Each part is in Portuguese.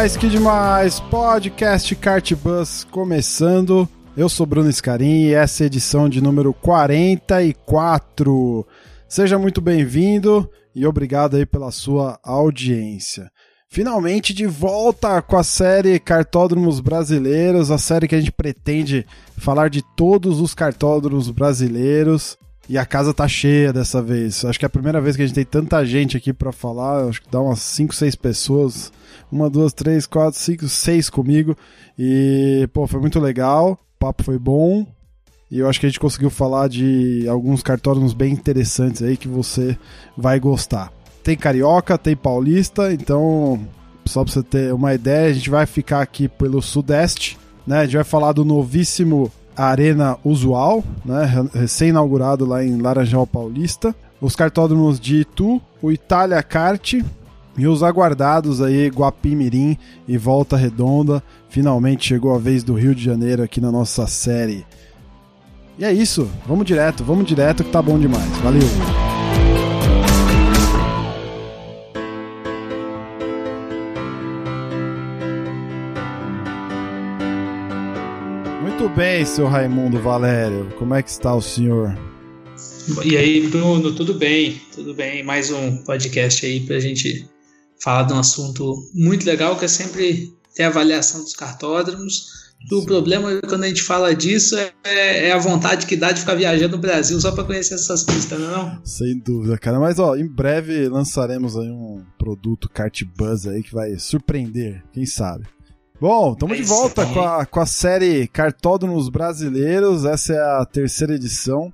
Demais, que demais! Podcast Kart Bus começando. Eu sou Bruno Scarim e essa é a edição de número 44. Seja muito bem-vindo e obrigado aí pela sua audiência. Finalmente de volta com a série Cartódromos Brasileiros, a série que a gente pretende falar de todos os cartódromos brasileiros. E a casa tá cheia dessa vez. Acho que é a primeira vez que a gente tem tanta gente aqui para falar. Acho que dá umas 5, 6 pessoas. Uma, duas, três, quatro, cinco, seis comigo. E, pô, foi muito legal. O papo foi bom. E eu acho que a gente conseguiu falar de alguns cartódromos bem interessantes aí que você vai gostar. Tem carioca, tem paulista, então, só pra você ter uma ideia, a gente vai ficar aqui pelo sudeste, né? A gente vai falar do novíssimo Arena Usual, né, recém-inaugurado lá em Laranjal Paulista, os cartódromos de Itu, o Itália Kart e os aguardados aí Guapim Mirim e Volta Redonda. Finalmente chegou a vez do Rio de Janeiro aqui na nossa série. E é isso, vamos direto, vamos direto que tá bom demais. Valeu! Muito bem, seu Raimundo Valério. Como é que está o senhor? E aí, Bruno, tudo bem? Tudo bem? Mais um podcast aí para a gente falar de um assunto muito legal que é sempre ter a avaliação dos cartódromos. O problema quando a gente fala disso é, é, a vontade que dá de ficar viajando no Brasil só para conhecer essas pistas, não é não? Sem dúvida, cara. Mas ó, em breve lançaremos aí um produto Kart Buzz aí que vai surpreender, quem sabe. Bom, estamos de volta com a, com a série Cartódromos Brasileiros. Essa é a terceira edição.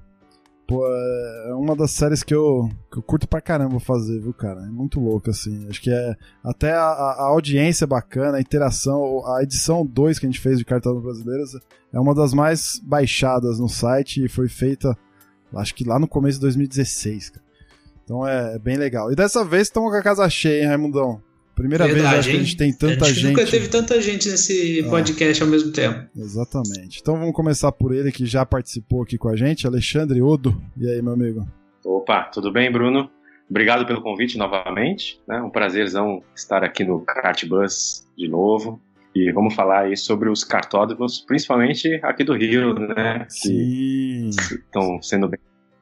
Pô, é uma das séries que eu, que eu curto pra caramba fazer, viu, cara? É muito louco, assim. Acho que é. Até a, a audiência é bacana, a interação. A edição 2 que a gente fez de Cartódromos Brasileiros é uma das mais baixadas no site e foi feita, acho que lá no começo de 2016, cara. Então é, é bem legal. E dessa vez estamos com a casa cheia, hein, Raimundão? Primeira Verdade, vez acho que a gente tem tanta gente. Nunca teve tanta gente nesse ah, podcast ao mesmo tempo. Exatamente. Então vamos começar por ele que já participou aqui com a gente, Alexandre Odo. E aí, meu amigo? Opa, tudo bem, Bruno? Obrigado pelo convite novamente. Né? Um prazerzão estar aqui no Cartbus de novo. E vamos falar aí sobre os cartódromos, principalmente aqui do Rio, né? Sim. Que estão sendo bem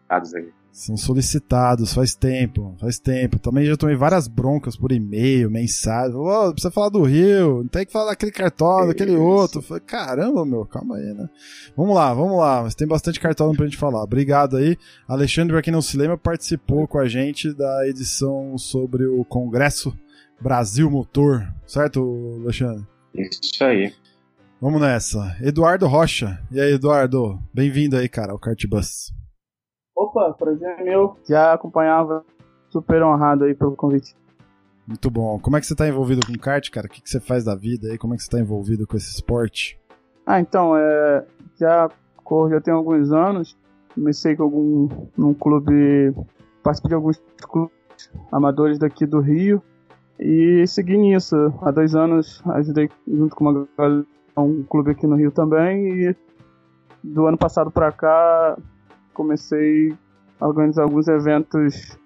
aí. São solicitados, faz tempo, faz tempo. Também já tomei várias broncas por e-mail, mensagem. Oh, precisa falar do Rio, não tem que falar daquele cartão, daquele outro. Falei, caramba, meu, calma aí, né? Vamos lá, vamos lá. Mas tem bastante cartão pra gente falar. Obrigado aí. Alexandre, pra quem não se lembra, participou com a gente da edição sobre o Congresso Brasil Motor. Certo, Alexandre? Isso aí. Vamos nessa. Eduardo Rocha. E aí, Eduardo? Bem-vindo aí, cara, ao Cartbus. Opa, prazer é meu. Já acompanhava, super honrado aí pelo convite. Muito bom. Como é que você está envolvido com kart, cara? O que, que você faz da vida aí? Como é que você está envolvido com esse esporte? Ah, então, é, já corro já tem alguns anos. Comecei com algum num clube, participei de alguns clubes amadores daqui do Rio e segui nisso. Há dois anos ajudei junto com uma galera, um clube aqui no Rio também e do ano passado para cá comecei a organizar alguns eventos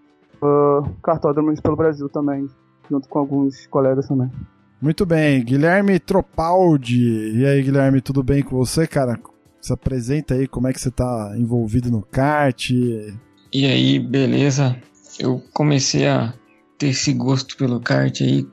uh, cartódromos pelo Brasil também, junto com alguns colegas também. Muito bem, Guilherme Tropaldi. E aí, Guilherme, tudo bem com você, cara? Se apresenta aí como é que você está envolvido no kart. E aí, beleza? Eu comecei a ter esse gosto pelo kart aí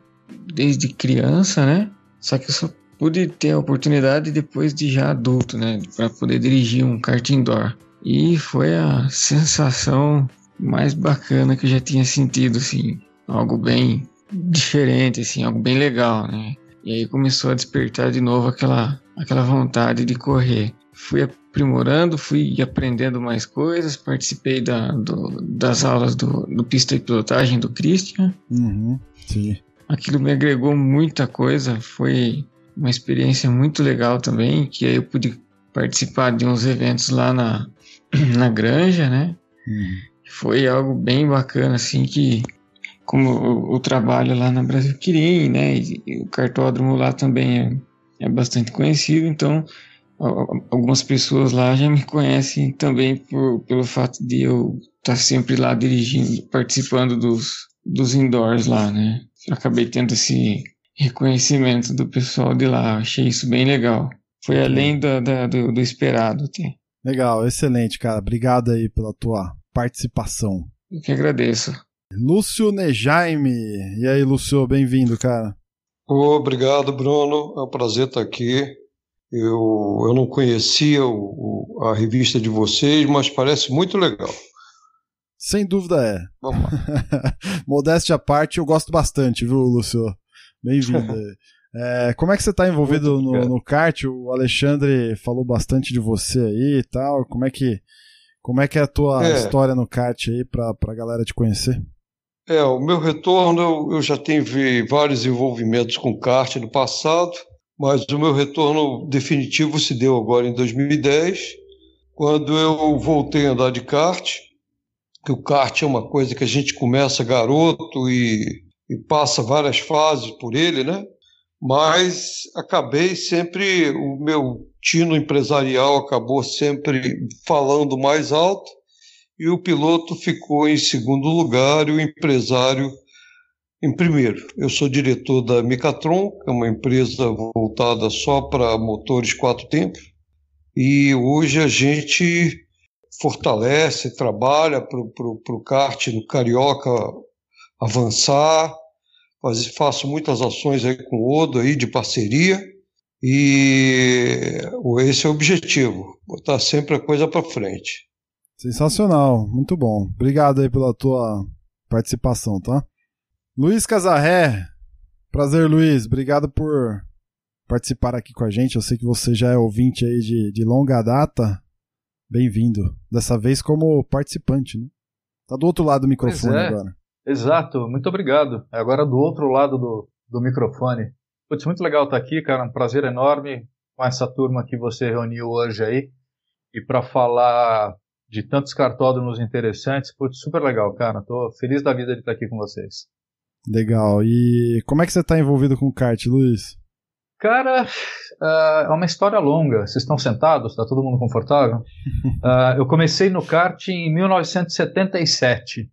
desde criança, né? Só que eu só pude ter a oportunidade depois de já adulto, né? Para poder dirigir um kart indoor. E foi a sensação mais bacana que eu já tinha sentido, assim, algo bem diferente, assim, algo bem legal, né? E aí começou a despertar de novo aquela, aquela vontade de correr. Fui aprimorando, fui aprendendo mais coisas, participei da, do, das aulas do, do pista e pilotagem do Christian. Uhum, sim. Aquilo me agregou muita coisa, foi uma experiência muito legal também, que aí eu pude participar de uns eventos lá na, na granja, né? Uhum. Foi algo bem bacana, assim, que como o, o trabalho lá na Brasil Quirim, né? E, e, o cartódromo lá também é, é bastante conhecido, então algumas pessoas lá já me conhecem também por, pelo fato de eu estar tá sempre lá dirigindo, participando dos, dos indoors lá, né? acabei tendo esse reconhecimento do pessoal de lá, achei isso bem legal. Foi além do, do, do esperado. Até. Legal, excelente, cara. Obrigado aí pela tua participação. Eu que agradeço. Lúcio Nejaime. E aí, Lúcio, bem-vindo, cara. Obrigado, Bruno. É um prazer estar aqui. Eu, eu não conhecia o, o, a revista de vocês, mas parece muito legal. Sem dúvida é. Vamos lá. Modéstia à parte, eu gosto bastante, viu, Lúcio? Bem-vindo. é, como é que você está envolvido no, no, kart? O Alexandre falou bastante de você aí e tal. Como é que, como é, que é a tua é. história no kart aí para a galera te conhecer? É, o meu retorno, eu, eu já tive vários envolvimentos com kart no passado mas o meu retorno definitivo se deu agora em 2010, quando eu voltei a andar de kart, que o kart é uma coisa que a gente começa garoto e, e passa várias fases por ele, né? Mas acabei sempre, o meu tino empresarial acabou sempre falando mais alto e o piloto ficou em segundo lugar e o empresário em primeiro, eu sou diretor da Mecatron, que é uma empresa voltada só para motores quatro tempos, e hoje a gente fortalece, trabalha para o kart no Carioca avançar, faço muitas ações aí com o Odo aí de parceria, e esse é o objetivo, botar sempre a coisa para frente. Sensacional, muito bom. Obrigado aí pela tua participação, tá? Luiz Casarré. Prazer, Luiz. Obrigado por participar aqui com a gente. Eu sei que você já é ouvinte aí de, de longa data. Bem-vindo. Dessa vez como participante, né? Tá do outro lado do microfone é. agora. Exato, muito obrigado. É agora do outro lado do, do microfone. Putz, muito legal estar aqui, cara. Um prazer enorme com essa turma que você reuniu hoje aí. E para falar de tantos cartódromos interessantes, putz, super legal, cara. Tô feliz da vida de estar aqui com vocês. Legal. E como é que você está envolvido com o kart, Luiz? Cara, uh, é uma história longa. Vocês estão sentados? Está todo mundo confortável? uh, eu comecei no kart em 1977,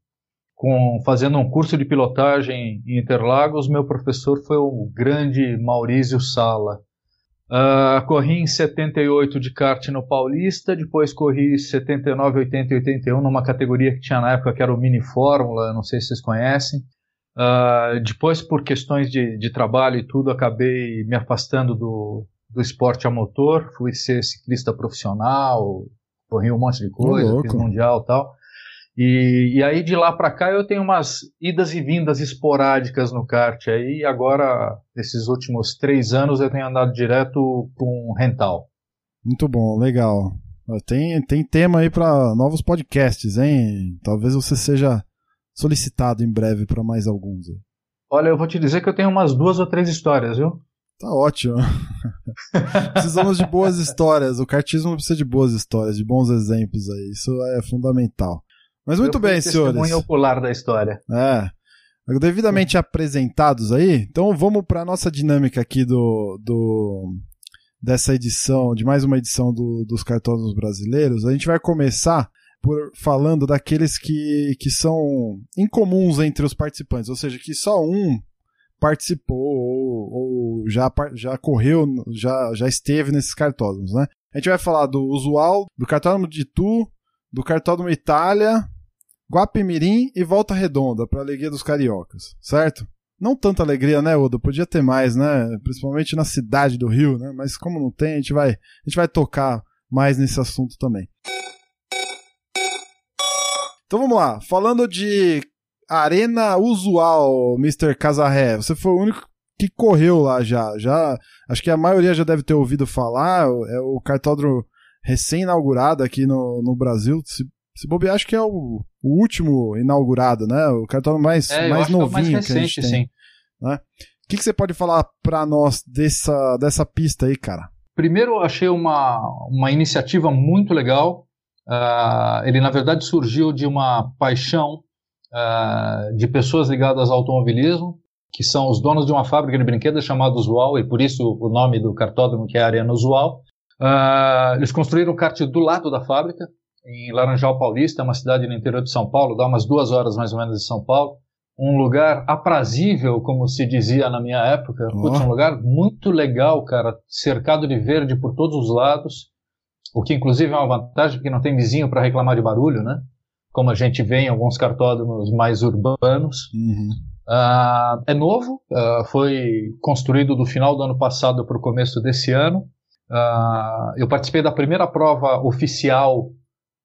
com, fazendo um curso de pilotagem em Interlagos. Meu professor foi o grande Maurício Sala. Uh, corri em 78 de kart no Paulista, depois corri 79, 80 e 81 numa categoria que tinha na época que era o Mini Fórmula, não sei se vocês conhecem. Uh, depois, por questões de, de, trabalho e tudo, acabei me afastando do, do esporte a motor. Fui ser ciclista profissional, corri um monte de coisa, fiz mundial e tal. E, e aí de lá para cá eu tenho umas idas e vindas esporádicas no kart. Aí agora, esses últimos três anos, eu tenho andado direto com rental. Muito bom, legal. Tem, tem tema aí para novos podcasts, hein? Talvez você seja solicitado em breve para mais alguns. Olha, eu vou te dizer que eu tenho umas duas ou três histórias, viu? Tá ótimo. Precisamos de boas histórias. O cartismo precisa de boas histórias, de bons exemplos aí. Isso é fundamental. Mas muito eu bem, senhores. Testemunho ocular da história. É. Devidamente apresentados aí, então vamos para a nossa dinâmica aqui do, do dessa edição, de mais uma edição do, dos cartões brasileiros. A gente vai começar por falando daqueles que, que são incomuns entre os participantes, ou seja, que só um participou ou, ou já, já correu, já, já esteve nesses cartódromos, né? A gente vai falar do usual, do cartódromo de Tu, do cartódromo Itália, Guapimirim e Volta Redonda, para alegria dos cariocas, certo? Não tanta alegria, né, Odo? Podia ter mais, né? Principalmente na cidade do Rio, né? Mas como não tem, a gente vai, a gente vai tocar mais nesse assunto também. Então vamos lá. Falando de arena usual, Mr. Casarré, você foi o único que correu lá já. Já acho que a maioria já deve ter ouvido falar. É o cartódromo recém-inaugurada aqui no, no Brasil. Se, se bobear, acho que é o, o último inaugurado, né? O cartódromo mais, É, eu mais que é o novinho mais que a recente, gente tem. sim. O que, que você pode falar pra nós dessa, dessa pista aí, cara? Primeiro, eu achei uma, uma iniciativa muito legal. Ah, ele, na verdade, surgiu de uma paixão ah, de pessoas ligadas ao automobilismo, que são os donos de uma fábrica de brinquedos chamada Usual, e por isso o nome do cartódromo, que é a Arena Usual. Ah, eles construíram o kart do lado da fábrica, em Laranjal Paulista, é uma cidade no interior de São Paulo, dá umas duas horas mais ou menos de São Paulo. Um lugar aprazível, como se dizia na minha época. Putz, um lugar muito legal, cara, cercado de verde por todos os lados, o que inclusive é uma vantagem, porque não tem vizinho para reclamar de barulho, né? Como a gente vê em alguns cartódromos mais urbanos. Uhum. Ah, é novo, ah, foi construído do final do ano passado para o começo desse ano. Ah, eu participei da primeira prova oficial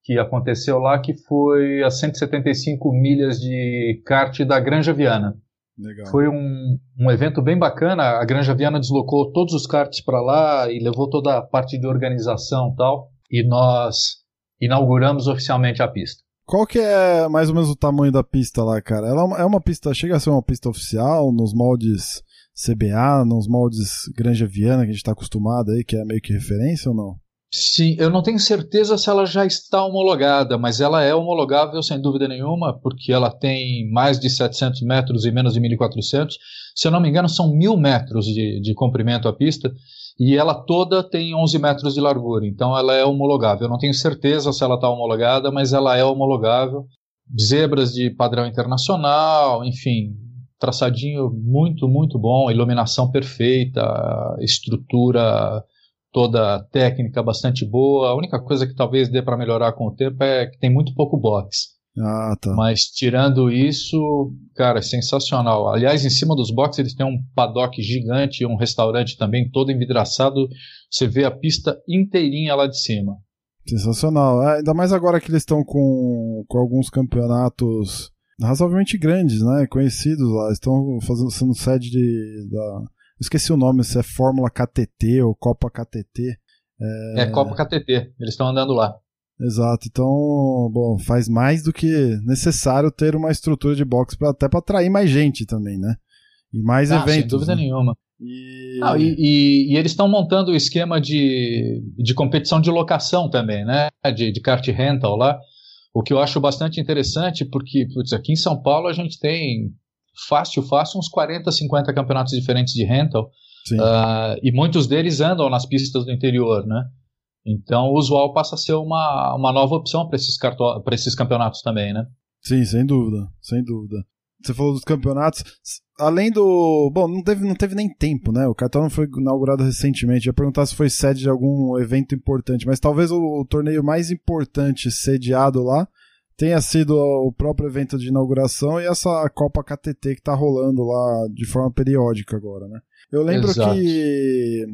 que aconteceu lá, que foi a 175 milhas de kart da Granja Viana. Legal. Foi um, um evento bem bacana. A Granja Viana deslocou todos os karts para lá e levou toda a parte de organização e tal. E nós inauguramos oficialmente a pista. Qual que é mais ou menos o tamanho da pista lá, cara? Ela é uma, é pista, chega a ser uma pista oficial, nos moldes CBA, nos moldes Granja Viana, que a gente tá acostumado aí, que é meio que referência ou não? Sim, eu não tenho certeza se ela já está homologada, mas ela é homologável sem dúvida nenhuma, porque ela tem mais de 700 metros e menos de 1.400. Se eu não me engano, são mil metros de, de comprimento a pista e ela toda tem 11 metros de largura, então ela é homologável. Eu não tenho certeza se ela está homologada, mas ela é homologável. Zebras de padrão internacional, enfim, traçadinho muito, muito bom, iluminação perfeita, estrutura toda técnica bastante boa. A única coisa que talvez dê para melhorar com o tempo é que tem muito pouco box. Ah, tá. Mas tirando isso, cara, é sensacional. Aliás, em cima dos boxes eles têm um paddock gigante, um restaurante também todo envidraçado. Você vê a pista inteirinha lá de cima. Sensacional. É, ainda mais agora que eles estão com, com alguns campeonatos razoavelmente grandes, né? Conhecidos lá. Estão fazendo sendo sede de, da. Esqueci o nome, se é Fórmula KTT ou Copa KTT. É, Copa KTT, eles estão andando lá. Exato. Então, bom, faz mais do que necessário ter uma estrutura de boxe pra, até para atrair mais gente também, né? E mais Ah, eventos. sem dúvida né? nenhuma. E... Não, e, e- e eles estão montando o esquema de, de competição de locação também, né? De, de kart rental lá. O que eu acho bastante interessante, porque putz, aqui em São Paulo a gente tem fácil, fácil, uns 40, 50 campeonatos diferentes de rental. Sim. ah, e muitos deles andam nas pistas do interior, né? Então o usual passa a ser uma, uma nova opção para esses, esses campeonatos também, né? Sim, sem dúvida, sem dúvida. Você falou dos campeonatos. Além do. Bom, não teve, não teve nem tempo, né? O cartão foi inaugurado recentemente. Eu ia perguntar se foi sede de algum evento importante, mas talvez o, o torneio mais importante sediado lá tenha sido o próprio evento de inauguração e essa Copa KTT que tá rolando lá de forma periódica agora, né? Eu lembro Exato. que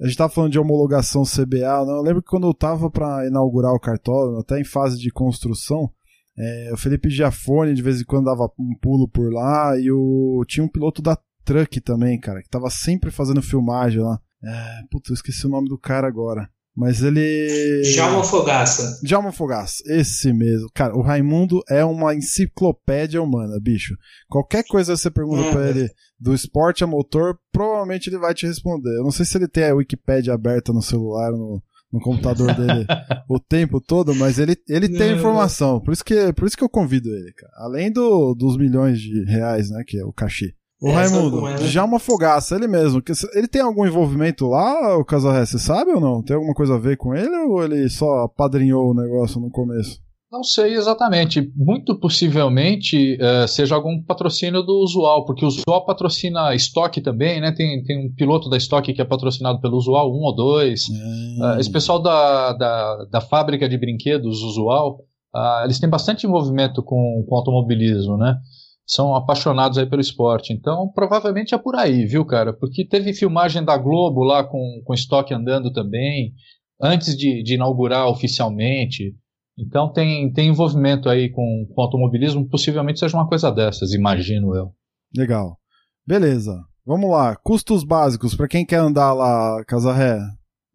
a gente tava falando de homologação CBA, né? eu lembro que quando eu tava para inaugurar o cartódromo, até em fase de construção, é, o Felipe Giafone de vez em quando dava um pulo por lá e o tinha um piloto da Truck também, cara, que tava sempre fazendo filmagem lá. É, puta, eu esqueci o nome do cara agora. Mas ele. Djalma Fogaça. Djalma Fogaça, esse mesmo. Cara, o Raimundo é uma enciclopédia humana, bicho. Qualquer coisa que você pergunta É. pra ele do esporte a motor, provavelmente ele vai te responder. Eu não sei se ele tem a Wikipédia aberta no celular, no, no computador dele o tempo todo, mas ele, ele tem informação. Por isso, que, por isso que eu convido ele, cara. Além do, dos milhões de reais, né, que é o cachê. O É, sabe Raimundo, é, né? Djalma Fogaça, ele mesmo. que- Ele tem algum envolvimento lá, o Casarré? Você sabe ou não? Tem alguma coisa a ver com ele ou ele só apadrinhou o negócio no começo? Não sei exatamente. Muito possivelmente eh, seja algum patrocínio do Usual, porque o Usual patrocina estoque também, né? Tem, tem um piloto da estoque que é patrocinado pelo Usual, um ou dois. Ah, esse pessoal da, da, da fábrica de brinquedos Usual, ah, eles têm bastante envolvimento com, com automobilismo, né? São apaixonados aí pelo esporte. Então, provavelmente é por aí, viu, cara? Porque teve filmagem da Globo lá com, com estoque andando também, antes de, de inaugurar oficialmente. Então, tem, tem envolvimento aí com, com automobilismo. Possivelmente seja uma coisa dessas, imagino eu. Legal. Beleza. Vamos lá. Custos básicos para quem quer andar lá, Casarré.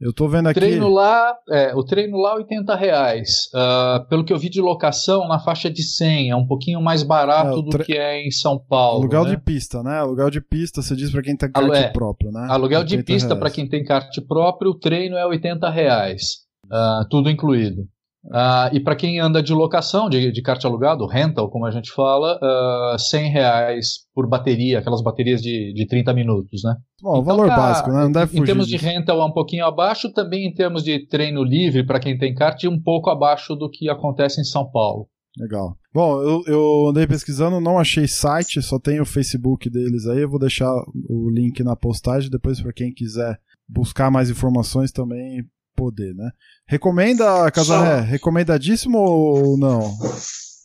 Eu tô vendo aqui. Treino lá, é, o treino lá 80 reais. Uh, pelo que eu vi de locação, na faixa de 100. É um pouquinho mais barato é, tre... do que é em São Paulo. Aluguel né? de pista, né? Aluguel de pista, você diz para quem tem kart é, próprio, né? Aluguel de pista para quem tem kart próprio, o treino é 80 reais. Uh, tudo incluído. Uh, e para quem anda de locação, de, de kart alugado, rental, como a gente fala, uh, 100 reais por bateria, aquelas baterias de, de 30 minutos, né? Bom, então, valor tá, básico, né? Não deve fugir Em termos disso. de rental é um pouquinho abaixo, também em termos de treino livre para quem tem kart, um pouco abaixo do que acontece em São Paulo. Legal. Bom, eu, eu andei pesquisando, não achei site, só tem o Facebook deles aí. Eu vou deixar o link na postagem depois para quem quiser buscar mais informações também poder, né? Recomenda, Casaré? Recomendadíssimo ou não?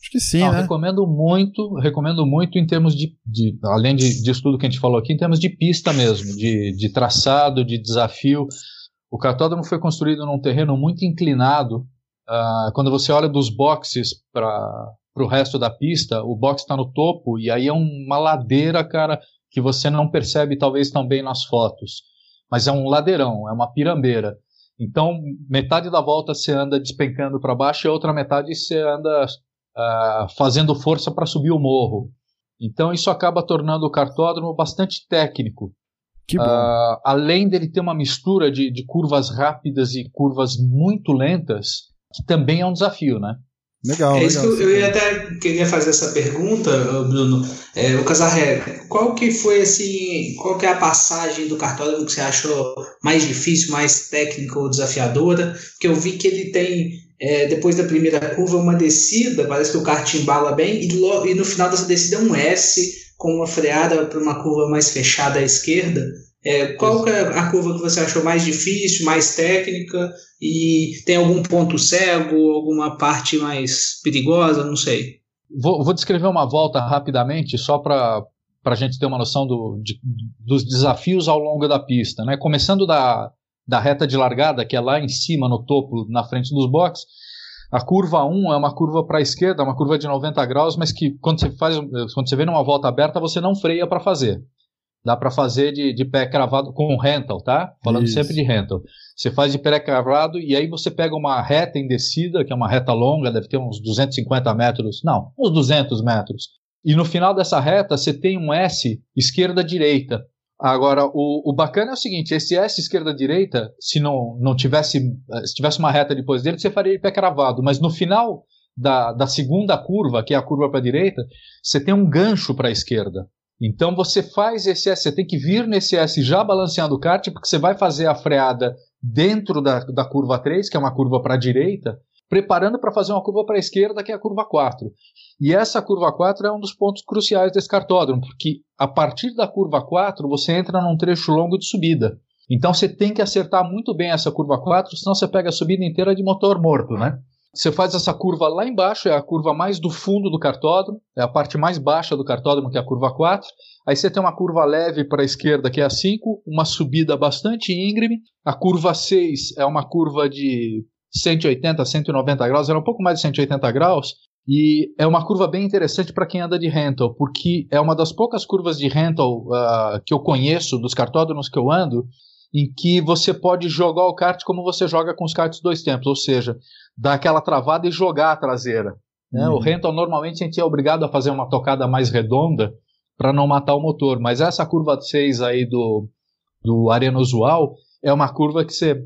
Acho que sim, não, né? Recomendo muito, recomendo muito em termos de, de além de, de estudo que a gente falou aqui, em termos de pista mesmo, de, de traçado, de desafio. O cartódromo foi construído num terreno muito inclinado. Uh, quando você olha dos boxes para o resto da pista, o box está no topo e aí é uma ladeira, cara, que você não percebe talvez tão bem nas fotos. Mas é um ladeirão, é uma pirambeira. Então, metade da volta você anda despencando para baixo e a outra metade você anda uh, fazendo força para subir o morro. Então, isso acaba tornando o cartódromo bastante técnico. Que bom. Uh, além dele ter uma mistura de, de curvas rápidas e curvas muito lentas, que também é um desafio, né? Legal, é isso legal. Que eu, eu até queria fazer essa pergunta, Bruno. É, o Casarré, qual que foi assim, qual que é a passagem do cartódromo que você achou mais difícil, mais técnica ou desafiadora? Porque eu vi que ele tem, é, depois da primeira curva, uma descida, parece que o kart embala bem, e, e no final dessa descida é um S com uma freada para uma curva mais fechada à esquerda. É, qual é a curva que você achou mais difícil, mais técnica? E tem algum ponto cego, alguma parte mais perigosa? Não sei. Vou, vou descrever uma volta rapidamente, só para a gente ter uma noção do, de, dos desafios ao longo da pista. Né? Começando da, da reta de largada, que é lá em cima, no topo, na frente dos boxes, a curva 1 é uma curva para a esquerda, uma curva de 90 graus, mas que quando você, faz, quando você vê numa volta aberta, você não freia para fazer. Dá para fazer de, de pé cravado com rental, tá? Falando Isso. sempre de rental. Você faz de pé cravado e aí você pega uma reta em descida, que é uma reta longa, deve ter uns 250 metros, não, uns 200 metros. E no final dessa reta você tem um S esquerda-direita. Agora, o, o bacana é o seguinte: esse S esquerda-direita, se não, não tivesse, se tivesse uma reta depois dele, você faria de pé cravado. Mas no final da, da segunda curva, que é a curva para a direita, você tem um gancho para a esquerda. Então você faz esse S, você tem que vir nesse S já balanceando o kart, porque você vai fazer a freada dentro da, da curva 3, que é uma curva para a direita, preparando para fazer uma curva para a esquerda, que é a curva 4. E essa curva 4 é um dos pontos cruciais desse cartódromo, porque a partir da curva 4 você entra num trecho longo de subida. Então você tem que acertar muito bem essa curva 4, senão você pega a subida inteira de motor morto, né? Você faz essa curva lá embaixo, é a curva mais do fundo do cartódromo, é a parte mais baixa do cartódromo, que é a curva 4. Aí você tem uma curva leve para a esquerda, que é a 5, uma subida bastante íngreme. A curva 6 é uma curva de 180, 190 graus, era um pouco mais de 180 graus. E é uma curva bem interessante para quem anda de rental, porque é uma das poucas curvas de rental uh, que eu conheço, dos cartódromos que eu ando, em que você pode jogar o kart como você joga com os karts dois tempos, ou seja, dar aquela travada e jogar a traseira. Né? Uhum. O rental normalmente a gente é obrigado a fazer uma tocada mais redonda para não matar o motor, mas essa curva 6 aí do, do Arena Usual é uma curva que você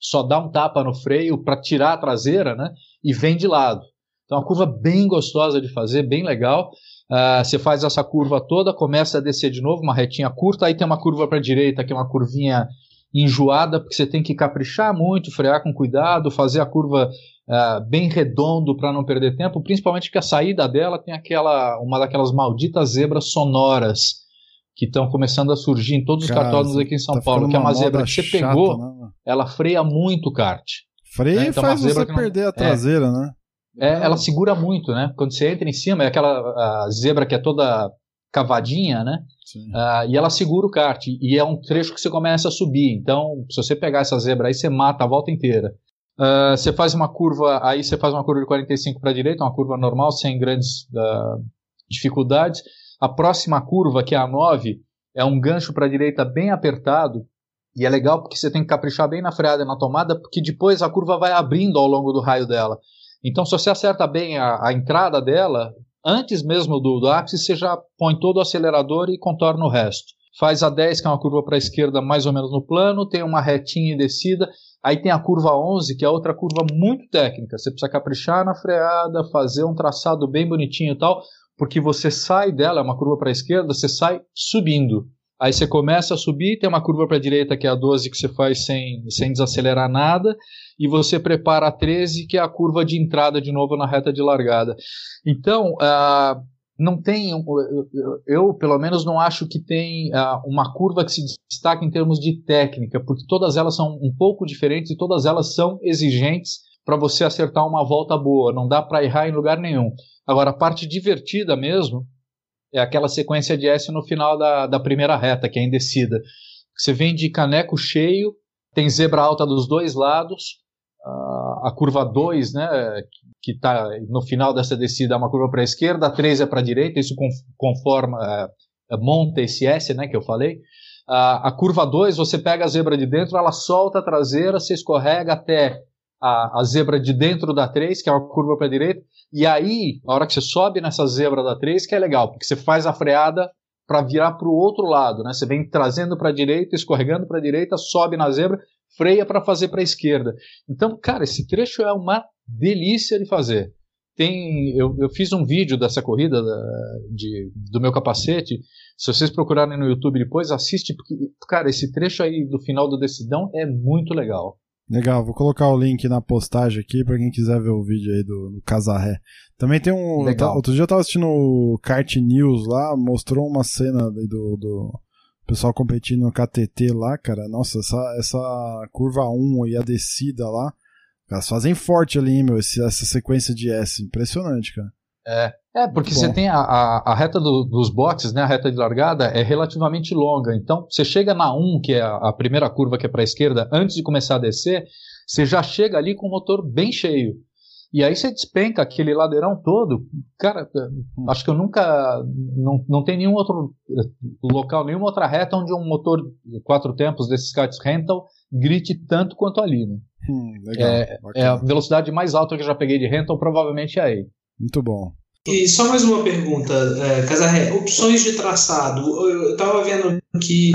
só dá um tapa no freio para tirar a traseira né? e vem de lado. Então, é uma curva bem gostosa de fazer, bem legal. Uh, você faz essa curva toda, começa a descer de novo, uma retinha curta, aí tem uma curva para a direita, que é uma curvinha enjoada, porque você tem que caprichar muito, frear com cuidado, fazer a curva uh, bem redondo para não perder tempo, principalmente que a saída dela tem aquela uma daquelas malditas zebras sonoras que estão começando a surgir em todos os cartódromos aqui em São tá Paulo, que é uma zebra que você chata, pegou, né? ela freia muito o kart. Freia né? então, e faz você perder não... a traseira, é. né? É, ela segura muito, né? Quando você entra em cima, é aquela zebra que é toda cavadinha, né? Uh, e ela segura o kart. E é um trecho que você começa a subir. Então, se você pegar essa zebra aí, você mata a volta inteira. Uh, você faz uma curva, aí você faz uma curva de 45 para a direita, uma curva normal, sem grandes uh, dificuldades. A próxima curva, que é a 9, é um gancho para a direita bem apertado. E é legal porque você tem que caprichar bem na freada e na tomada, porque depois a curva vai abrindo ao longo do raio dela. Então, se você acerta bem a, a entrada dela, antes mesmo do, do ápice, você já põe todo o acelerador e contorna o resto. Faz a 10, que é uma curva para a esquerda mais ou menos no plano, tem uma retinha e descida. Aí tem a curva 11, que é outra curva muito técnica. Você precisa caprichar na freada, fazer um traçado bem bonitinho e tal, porque você sai dela, é uma curva para a esquerda, você sai subindo. Aí você começa a subir, tem uma curva para a direita que é a 12 que você faz sem, sem desacelerar nada, e você prepara a 13 que é a curva de entrada de novo na reta de largada. Então, uh, não tem, eu, eu, pelo menos não acho que tem uh, uma curva que se destaque em termos de técnica, porque todas elas são um pouco diferentes e todas elas são exigentes para você acertar uma volta boa, não dá para errar em lugar nenhum. Agora, a parte divertida mesmo é aquela sequência de S no final da, da primeira reta, que é indecida. Você vem de caneco cheio, tem zebra alta dos dois lados, uh, a curva 2, né, que está no final dessa descida, é uma curva para a esquerda, a 3 é para a direita, isso conforma, uh, monta esse S né, que eu falei. Uh, a curva 2, você pega a zebra de dentro, ela solta a traseira, você escorrega até a, a zebra de dentro da 3, que é uma curva para a direita, e aí, a hora que você sobe nessa zebra da 3, que é legal, porque você faz a freada para virar para o outro lado, né? Você vem trazendo para a direita, escorregando para a direita, sobe na zebra, freia para fazer para a esquerda. Então, cara, esse trecho é uma delícia de fazer. Tem, eu, eu fiz um vídeo dessa corrida da, de, do meu capacete. Se vocês procurarem no YouTube depois, assiste, porque, cara, esse trecho aí do final do Decidão é muito legal. Legal, vou colocar o link na postagem aqui para quem quiser ver o vídeo aí do, do Casarré. Também tem um. Legal. Outro dia eu tava assistindo o Kart News lá, mostrou uma cena do, do pessoal competindo no KTT lá, cara. Nossa, essa, essa curva 1 e a descida lá, elas fazem forte ali, meu, esse, essa sequência de S. Impressionante, cara. É, é porque você tem a, a, a reta do, dos boxes, né, a reta de largada é relativamente longa. Então, você chega na 1, que é a, a primeira curva que é para a esquerda, antes de começar a descer, você já chega ali com o motor bem cheio. E aí você despenca aquele ladeirão todo. Cara, acho que eu nunca. Não, não tem nenhum outro local, nenhuma outra reta onde um motor quatro tempos desses karts rental grite tanto quanto ali. Né? Hum, legal, é, é, a velocidade mais alta que eu já peguei de rental, provavelmente é aí. Muito bom. E só mais uma pergunta, é, Casarré, opções de traçado. Eu estava vendo que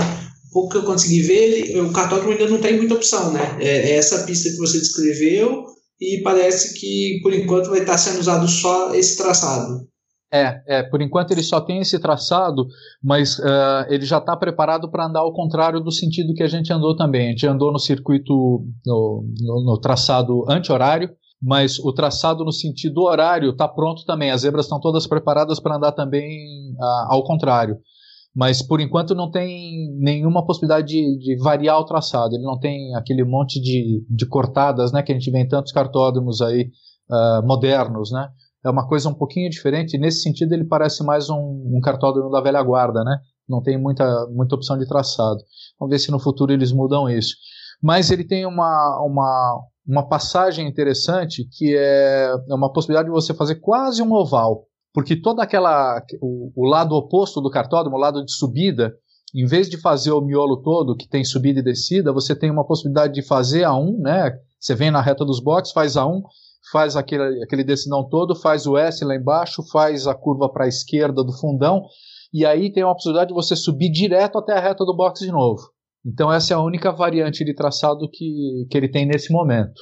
pouco que eu consegui ver, o cartódromo ainda não tem muita opção, né? É, é essa pista que você descreveu e parece que por enquanto vai estar sendo usado só esse traçado. É, é, por enquanto ele só tem esse traçado, mas uh, ele já está preparado para andar ao contrário do sentido que a gente andou também. A gente andou no circuito, no, no, no traçado anti-horário, mas o traçado no sentido horário está pronto também. As zebras estão todas preparadas para andar também ah, ao contrário. Mas por enquanto não tem nenhuma possibilidade de, de, variar o traçado. Ele não tem aquele monte de, de cortadas né, que a gente vê em tantos cartódromos aí uh, modernos. Né? É uma coisa um pouquinho diferente. Nesse sentido, ele parece mais um, um cartódromo da velha guarda. Né? Não tem muita, muita opção de traçado. Vamos ver se no futuro eles mudam isso. Mas ele tem uma, uma, uma passagem interessante que é, é uma possibilidade de você fazer quase um oval, porque toda aquela o, o, lado oposto do cartódromo, o lado de subida, em vez de fazer o miolo todo que tem subida e descida, você tem uma possibilidade de fazer a um, né? Você vem na reta dos boxes, faz a um, faz aquele, aquele decidão todo, faz o S lá embaixo, faz a curva para a esquerda do fundão, e aí tem uma possibilidade de você subir direto até a reta do box de novo. Então essa é a única variante de traçado que, que ele tem nesse momento.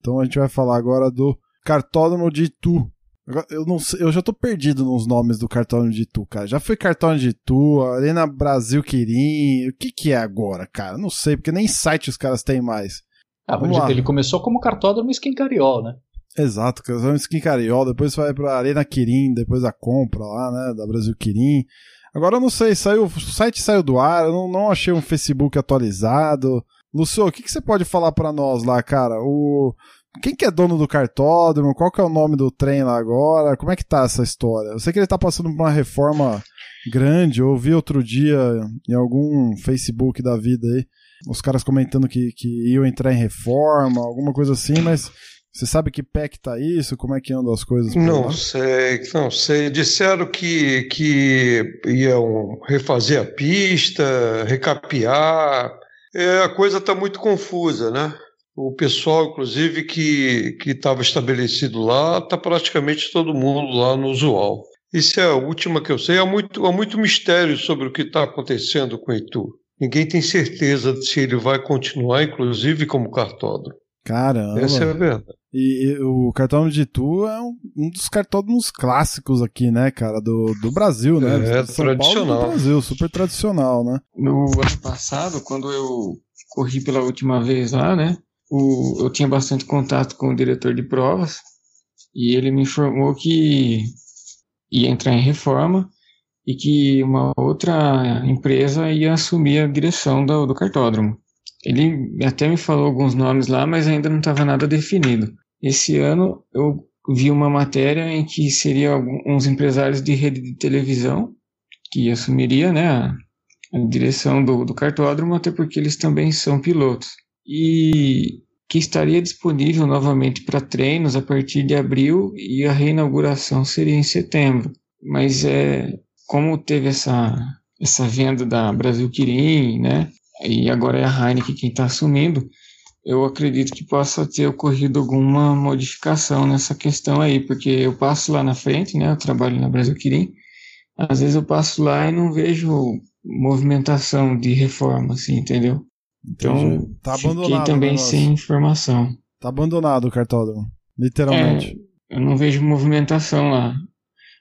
Então a gente vai falar agora do cartódromo de Itu. Eu, não sei, eu já tô perdido nos nomes do cartódromo de Itu, cara. Já foi cartódromo de Itu, Arena Brasil Quirim. O que que é agora, cara? Não sei, porque nem site os caras têm mais. Ah, ele começou como cartódromo Skin Cariol, né? Exato, cartódromo Skin Cariol, depois vai pra Arena Quirim, depois a compra lá, né, da Brasil Quirim. Agora eu não sei, saiu, o site saiu do ar, eu não, não achei um Facebook atualizado. Lúcio, o que, que você pode falar para nós lá, cara? O quem que é dono do cartódromo? Qual que é o nome do trem lá agora? Como é que tá essa história? Eu sei que ele tá passando por uma reforma grande. Eu vi outro dia em algum Facebook da vida aí, os caras comentando que, que iam entrar em reforma, alguma coisa assim, mas Você sabe que pé que tá isso? Como é que andam as coisas? Não sei, não sei. Disseram que, que iam refazer a pista, recapear. É, a coisa está muito confusa, né? O pessoal, inclusive, que estava estabelecido lá, está praticamente todo mundo lá no usual. Isso é a última que eu sei. Há muito, há muito mistério sobre o que está acontecendo com o Itu. Ninguém tem certeza de se ele vai continuar, inclusive, como cartódromo. Caramba. Essa é a verdade. E, e o cartódromo de Itu é um, um dos cartódromos clássicos aqui, né, cara, do, do Brasil, né? É, São Paulo tradicional. do Brasil, super tradicional, né? No ano passado, quando eu corri pela última vez lá, né? O, eu tinha bastante contato com o diretor de provas e ele me informou que ia entrar em reforma e que uma outra empresa ia assumir a direção do, do cartódromo. Ele até me falou alguns nomes lá, mas ainda não estava nada definido. Esse ano eu vi uma matéria em que seria alguns empresários de rede de televisão que assumiria né, a, direção do, do cartódromo, até porque eles também são pilotos. E que estaria disponível novamente para treinos a partir de abril e a reinauguração seria em setembro. Mas é como teve essa essa venda da Brasil Quirim, né? E agora é a Heineken quem está assumindo. Eu acredito que possa ter ocorrido alguma modificação nessa questão aí, porque eu passo lá na frente, né? Eu trabalho na Brasil Quirim. Às vezes eu passo lá e não vejo movimentação de reforma, assim, entendeu? Então, tá fiquei também sem informação. Tá abandonado o cartódromo, literalmente. É, eu não vejo movimentação lá.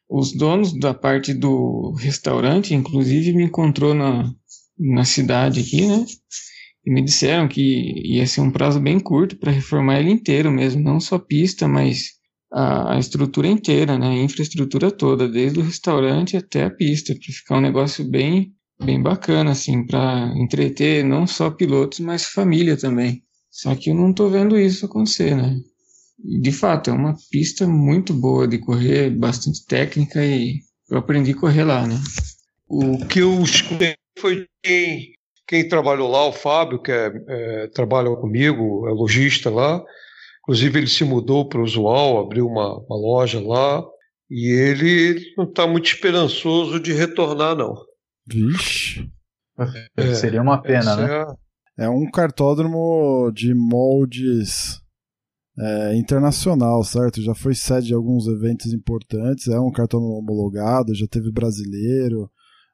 Os donos da parte do restaurante, inclusive, me encontrou na, na cidade aqui, né? E me disseram que ia ser um prazo bem curto para reformar ele inteiro mesmo, não só pista, mas a, a estrutura inteira, né? A infraestrutura toda, desde o restaurante até a pista, para ficar um negócio bem, bem bacana, assim, para entreter não só pilotos, mas família também. Só que eu não tô vendo isso acontecer, né? De fato, é uma pista muito boa de correr, bastante técnica e eu aprendi a correr lá, né? O que eu escutei foi quem, quem trabalhou lá, o Fábio, que é, é, trabalha comigo, é lojista lá. Inclusive, ele se mudou para o Usual, abriu uma, uma loja lá. E ele não está muito esperançoso de retornar, não. Vixe. É, Seria uma pena, né? é É um cartódromo de moldes é, internacional, certo? Já foi sede de alguns eventos importantes, é um cartódromo homologado, já teve brasileiro.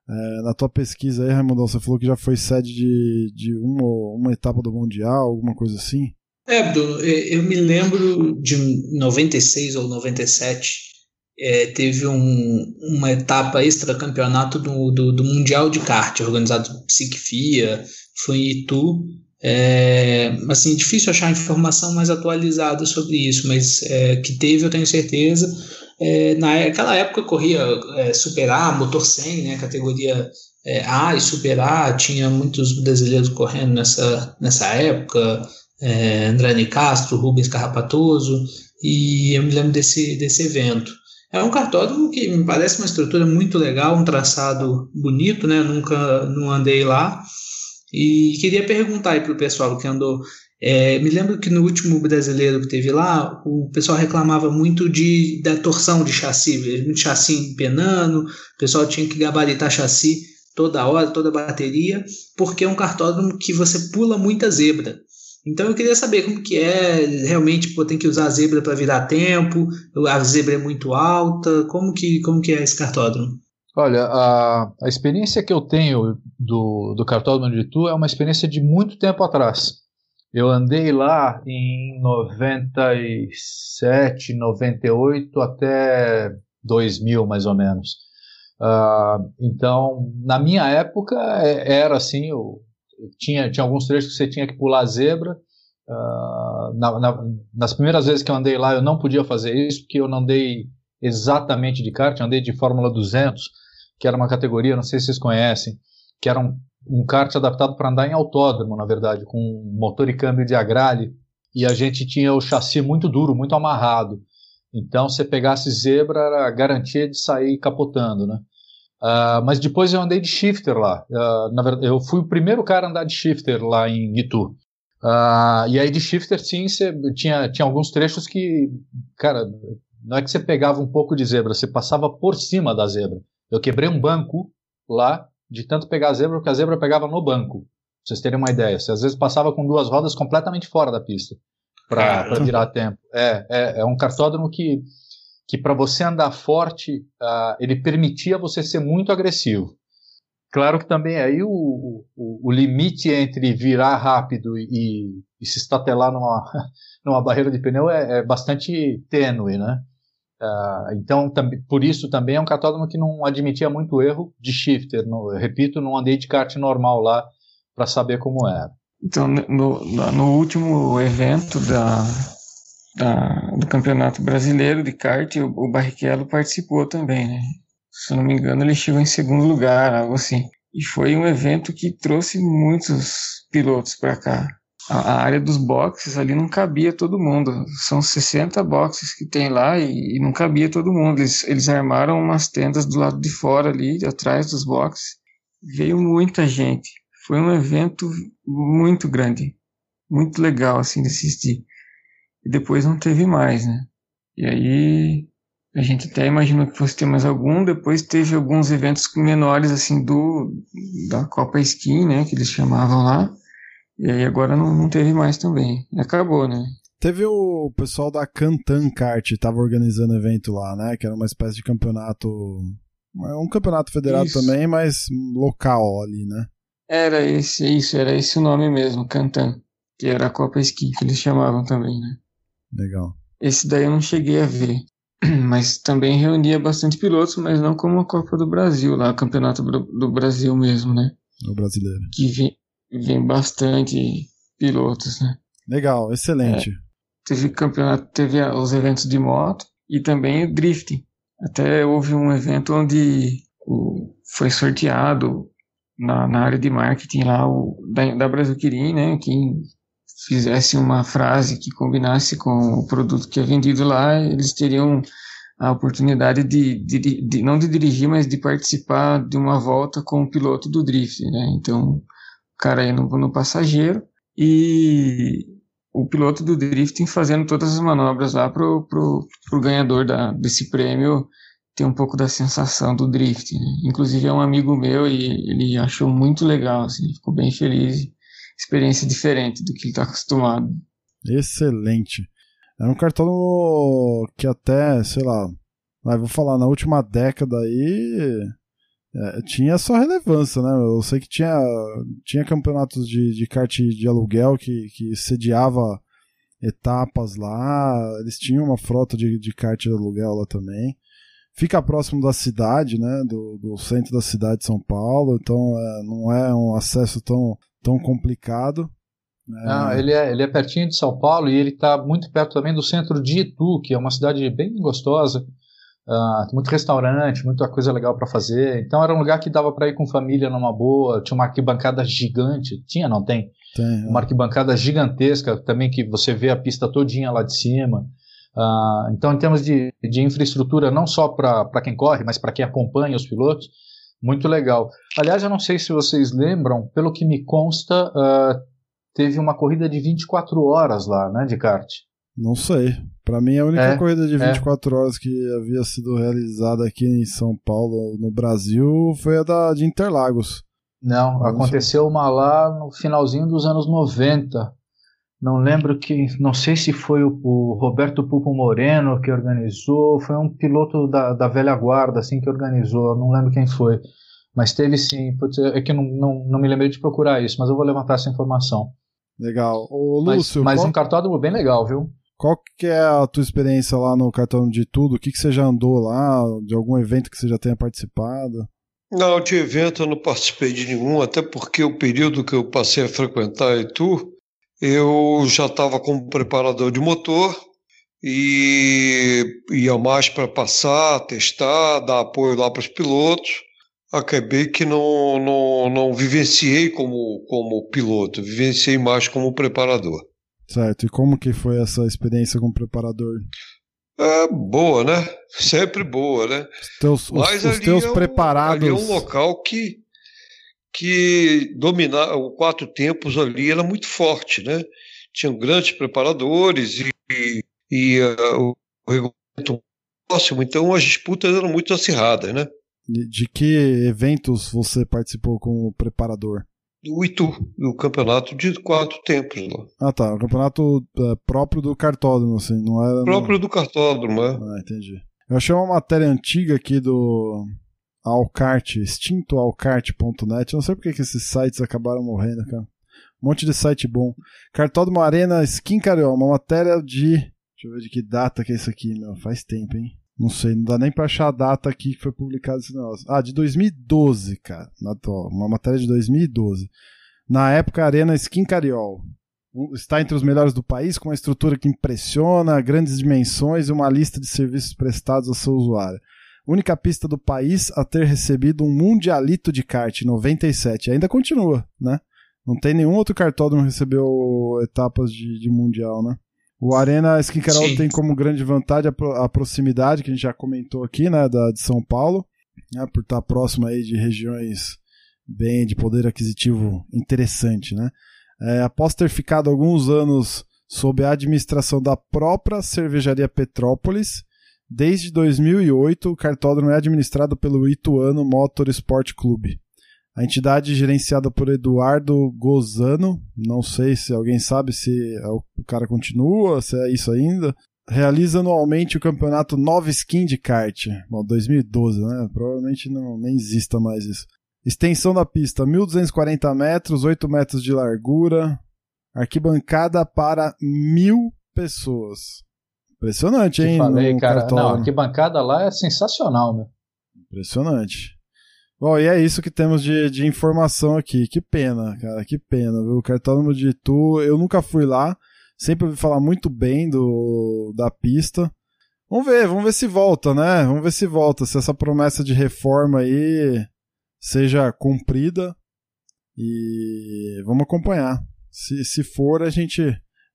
É, na tua pesquisa aí, Raimundão, você falou que já foi sede de, de uma, uma etapa do Mundial, alguma coisa assim? É, Bruno, é, eu me lembro de 96 ou 97, é, teve um- uma etapa extra-campeonato do, do, do Mundial de Kart, organizado por PSIC-FIA, foi em Itu. É, assim, difícil achar informação mais atualizada sobre isso, mas é, que teve, eu tenho certeza. É, naquela época corria é, Super A, Motor 100, né, categoria é, A e Super A, tinha muitos brasileiros correndo nessa, nessa época, é, Andrade Castro, Rubens Carrapatoso, e eu me lembro desse, desse evento. É um cartódromo que me parece uma estrutura muito legal, um traçado bonito, né? Nunca não andei lá. E queria perguntar aí pro pessoal que andou. É, me lembro que no último brasileiro que teve lá, o pessoal reclamava muito de, da torção de chassi, muito chassi empenando, o pessoal tinha que gabaritar chassi toda hora, toda bateria, porque é um cartódromo que você pula muita zebra. Então eu queria saber como que é, realmente pô, tem que usar a zebra para virar tempo, a zebra é muito alta, como que, como que é esse cartódromo? Olha, a, a experiência que eu tenho do, do cartódromo de Itu é uma experiência de muito tempo atrás. Eu andei lá em 97, 98 até 2000, mais ou menos. Ah, então, na minha época, é- era assim, eu, tinha, tinha alguns trechos que você tinha que pular zebra. Ah, na- na- nas primeiras vezes que eu andei lá, eu não podia fazer isso, porque eu não andei exatamente de kart, eu andei de Fórmula 200, que era uma categoria, não sei se vocês conhecem, que era um, kart adaptado para andar em autódromo, na verdade, com motor e câmbio de agrale, e a gente tinha o chassi muito duro, muito amarrado. Então, se pegasse zebra, era garantia de sair capotando, né? Ah, mas depois eu andei de shifter lá. Ah, na verdade, eu fui o primeiro cara a andar de shifter lá em Itu. Uh, e aí de shifter, sim, você tinha, tinha alguns trechos que, cara, não é que você pegava um pouco de zebra, você passava por cima da zebra. Eu quebrei um banco lá, de tanto pegar a zebra, que a zebra pegava no banco. Pra vocês terem uma ideia. Você às vezes passava com duas rodas completamente fora da pista para virar tempo. É, é, é um cartódromo que, que para você andar forte, uh, ele permitia você ser muito agressivo. Claro que também aí o, o, o limite entre virar rápido e, e, se estatelar numa, numa barreira de pneu é, é bastante tênue, né? Uh, então, por isso também é um catódromo que não admitia muito erro de shifter. No, repito, não andei de kart normal lá para saber como era. Então, no, no último evento da, da, do Campeonato Brasileiro de kart, o, o Barrichello participou também, né? Se não me engano, ele chegou em segundo lugar, algo assim. E foi um evento que trouxe muitos pilotos para cá. A, área dos boxes ali não cabia todo mundo. São 60 boxes que tem lá e, e não cabia todo mundo. Eles, eles armaram umas tendas do lado de fora ali, atrás dos boxes. Veio muita gente. Foi um evento muito grande. Muito legal, assim, de assistir. E depois não teve mais, né? E aí a gente até imaginou que fosse ter mais algum, depois teve alguns eventos menores, assim, do da Copa Ski, né, que eles chamavam lá, e aí agora não, não teve mais também. Acabou, né? Teve o pessoal da Cantan Kart, tava organizando evento lá, né, que era uma espécie de campeonato, um campeonato federado isso. também, mas local ali, né? Era esse, isso, era esse o nome mesmo, Cantan, que era a Copa Ski, que eles chamavam também, né? Legal. Esse daí eu não cheguei a ver. mas também reunia bastante pilotos, mas não como a Copa do Brasil, lá, o Campeonato do Brasil mesmo, né? O brasileiro. Que vem, vem bastante pilotos, né? Legal, excelente. É, teve campeonato, teve os eventos de moto e também o drift. Até houve um evento onde o, foi sorteado na, na área de marketing lá o, da, da Brasil Quirim, né? Quem fizesse uma frase que combinasse com o produto que é vendido lá, eles teriam a oportunidade de, de, de, não de dirigir, mas de participar de uma volta com o piloto do drift, né? Então, cara ia no, passageiro e o piloto do drifting fazendo todas as manobras lá pro, pro, pro ganhador da, desse prêmio ter um pouco da sensação do drift, né? Inclusive é um amigo meu e ele achou muito legal, assim, ficou bem feliz experiência diferente do que ele está acostumado. Excelente. Era um cartão que até, sei lá, vou falar, na última década aí é, tinha sua relevância, né? Eu sei que tinha, tinha campeonatos de, de kart de aluguel que, que sediava etapas lá, eles tinham uma frota de, de kart de aluguel lá também. Fica próximo da cidade, né? Do, do centro da cidade de São Paulo, então é, não é um acesso tão, tão complicado. Né? Não, ele é, ele é pertinho de São Paulo e ele está muito perto também do centro de Itu, que é uma cidade bem gostosa. Uh, muito restaurante, muita coisa legal para fazer. Então era um lugar que dava para ir com família numa boa. Tinha uma arquibancada gigante. Tinha, não tem? Tem. Uma arquibancada gigantesca também que você vê a pista todinha lá de cima. Uh, então, em termos de, de infraestrutura, não só para quem corre, mas para quem acompanha os pilotos, muito legal. Aliás, eu não sei se vocês lembram, pelo que me consta, uh, teve uma corrida de 24 horas lá, né, de kart. Não sei. Para mim, a única é, corrida de 24 é. horas que havia sido realizada aqui em São Paulo, no Brasil, foi a da de Interlagos. Não, não aconteceu sei. uma lá no finalzinho dos anos 90. Não lembro que, não sei se foi o, o Roberto Pupo Moreno que organizou, foi um piloto da, da velha guarda assim que organizou, não lembro quem foi. Mas teve sim, é que não, não, não me lembrei de procurar isso, mas eu vou levantar essa informação. Legal. Ô, Lúcio, mas, mas qual... um cartódromo bem legal, viu? Qual que é a tua experiência lá no cartão de tudo? O que, que você já andou lá? De algum evento que você já tenha participado? Não, de evento eu não participei de nenhum, até porque o período que eu passei a frequentar Itu, eu já estava como preparador de motor e ia mais para passar, testar, dar apoio lá para os pilotos. Acabei que não, não, não vivenciei como, como piloto, vivenciei mais como preparador. Certo, e como que foi essa experiência como preparador? É boa, né? Sempre boa, né? Os teus, os, os teus é um, preparados. Ali é um local que que dominar o quatro tempos ali era muito forte, né? Tinham grandes preparadores e, e uh, o regulamento próximo, então as disputas eram muito acirradas, né? De, de que eventos você participou como preparador? Do Itu, do campeonato de quatro tempos lá. Ah tá, o campeonato uh, próprio do cartódromo, assim, não era. Próprio no... do cartódromo, é. Ah, entendi. Eu achei uma matéria antiga aqui do Alcart, extintoalcart.net. Não sei porque que esses sites acabaram morrendo, cara. Um monte de site bom. Cartódromo Arena Skin Carioca, uma matéria de. Deixa eu ver de que data que é isso aqui, meu. Faz tempo, hein? Não sei, não dá nem pra achar a data aqui que foi publicado esse negócio. Ah, de 2012, cara. Uma matéria de 2012. Na época, a Arena Skin Cariol está entre os melhores do país, com uma estrutura que impressiona, grandes dimensões e uma lista de serviços prestados ao seu usuário. Única pista do país a ter recebido um mundialito de kart em 97. Ainda continua, né? Não tem nenhum outro cartódromo que recebeu etapas de, de mundial, né? O Arena Skin Carol tem como grande vantagem a, a, proximidade, que a gente já comentou aqui, né, da, de São Paulo, né, por estar próximo aí de regiões bem de poder aquisitivo interessante, né? É, após ter ficado alguns anos sob a administração da própria cervejaria Petrópolis, desde 2008 o cartódromo é administrado pelo Ituano Motor Sport Clube. A entidade gerenciada por Eduardo Gozano, não sei se alguém sabe se é o cara continua, se é isso ainda, realiza anualmente o campeonato Nova Skin de kart. Bom, 2012, né? Provavelmente não nem exista mais isso. Extensão da pista: 1.240 metros, 8 metros de largura. Arquibancada para mil pessoas. Impressionante, hein? Te falei, cara. Cartório. Não, a arquibancada lá é sensacional, meu. Impressionante. Bom, e é isso que temos de, de informação aqui. Que pena, cara, que pena, viu? O cartódromo de Itu, eu nunca fui lá. Sempre ouvi falar muito bem do, da pista. Vamos ver, vamos ver se volta, né? Vamos ver se volta. Se essa promessa de reforma aí seja cumprida e vamos acompanhar. Se, se for, a gente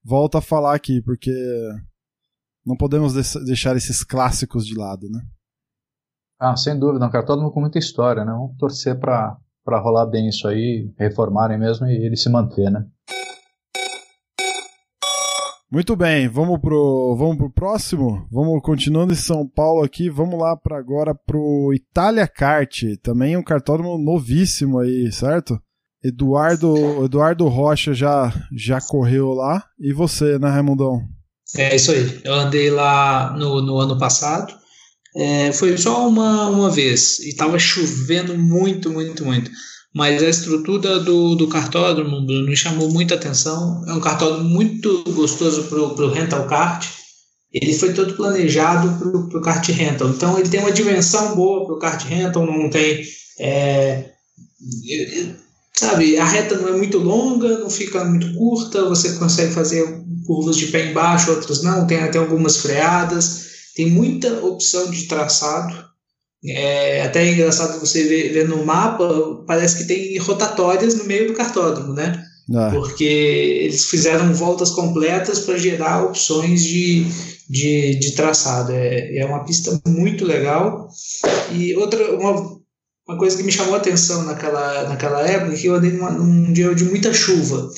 volta a falar aqui, porque não podemos deixar esses clássicos de lado, né? Ah, sem dúvida, um cartódromo com muita história, né? Vamos torcer para rolar bem isso aí, reformarem mesmo e ele se manter, né? Muito bem, vamos pro, vamos pro próximo? Vamos continuando em São Paulo aqui, vamos lá para agora pro Itália Kart, também um cartódromo novíssimo aí, certo? Eduardo, Eduardo Rocha já, já correu lá, e você, né, Raimundão? É isso aí, eu andei lá no, no ano passado, é, foi só uma, uma vez, e estava chovendo muito, muito, muito mas a estrutura do, do cartódromo me chamou muita atenção. É um cartódromo muito gostoso para o rental kart. Ele foi todo planejado para o kart rental. Então ele tem uma dimensão boa para o kart rental, não tem. É, sabe, a reta não é muito longa, não fica muito curta, você consegue fazer curvas de pé embaixo, outras não, tem até algumas freadas, tem muita opção de traçado. É até é engraçado você ver, ver, no mapa, parece que tem rotatórias no meio do cartódromo, né? Ah. Porque eles fizeram voltas completas para gerar opções de, de, de traçado. É, é uma pista muito legal. E outra, uma, uma coisa que me chamou a atenção naquela, naquela época é que eu andei numa, num dia de muita chuva.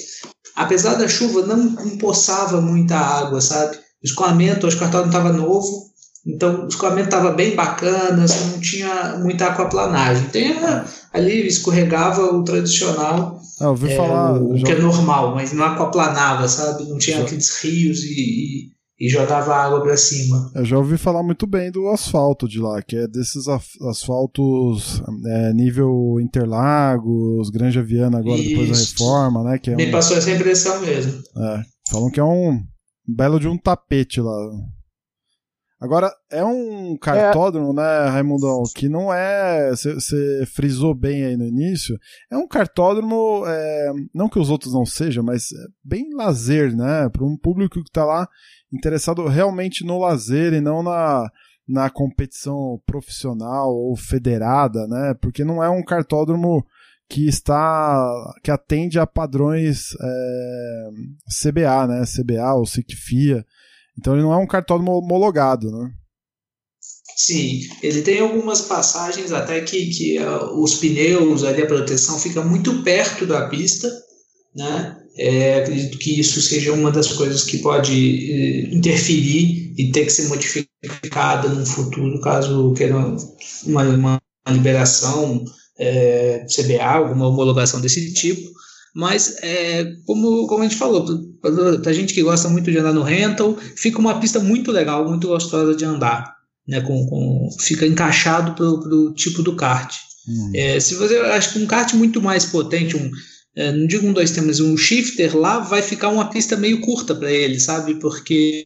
Apesar da chuva, não empoçava muita água, sabe? O escoamento, acho que o cartódromo estava novo, então o escoamento estava bem bacana, assim, não tinha muita aquaplanagem. Tem a, ali escorregava o tradicional, ah, é, falar, o, já... que é normal, mas não aquaplanava, sabe? Não tinha já... aqueles rios e, e, e jogava água para cima. Eu já ouvi falar muito bem do asfalto de lá, que é desses asfaltos é, nível Interlagos, Granja Viana agora Isso. depois da reforma, né? Que é Me um... passou essa impressão mesmo. É, falam que é um belo de um tapete lá. Agora, é um cartódromo, é. né, Raimundão, que não é. Você frisou bem aí no início. É um cartódromo, é, não que os outros não sejam, mas é bem lazer, né? Para um público que está lá interessado realmente no lazer e não na, na competição profissional ou federada, né? Porque não é um cartódromo que está que atende a padrões é, CBA, né? CBA ou SICFIA. Então ele não é um cartódromo homologado, né? Sim, ele tem algumas passagens até que, que uh, os pneus ali, a proteção fica muito perto da pista, né? É, acredito que isso seja uma das coisas que pode eh, interferir e ter que ser modificada no futuro, caso queira uma, uma liberação é, CBA, alguma homologação desse tipo. Mas, é, como, como a gente falou, para a gente que gosta muito de andar no rental, fica uma pista muito legal, muito gostosa de andar. Né, com, com fica encaixado para o tipo do kart. Hum. É, se você acho que um kart muito mais potente, um, não digo um dois temas, um shifter lá vai ficar uma pista meio curta para ele, sabe? Porque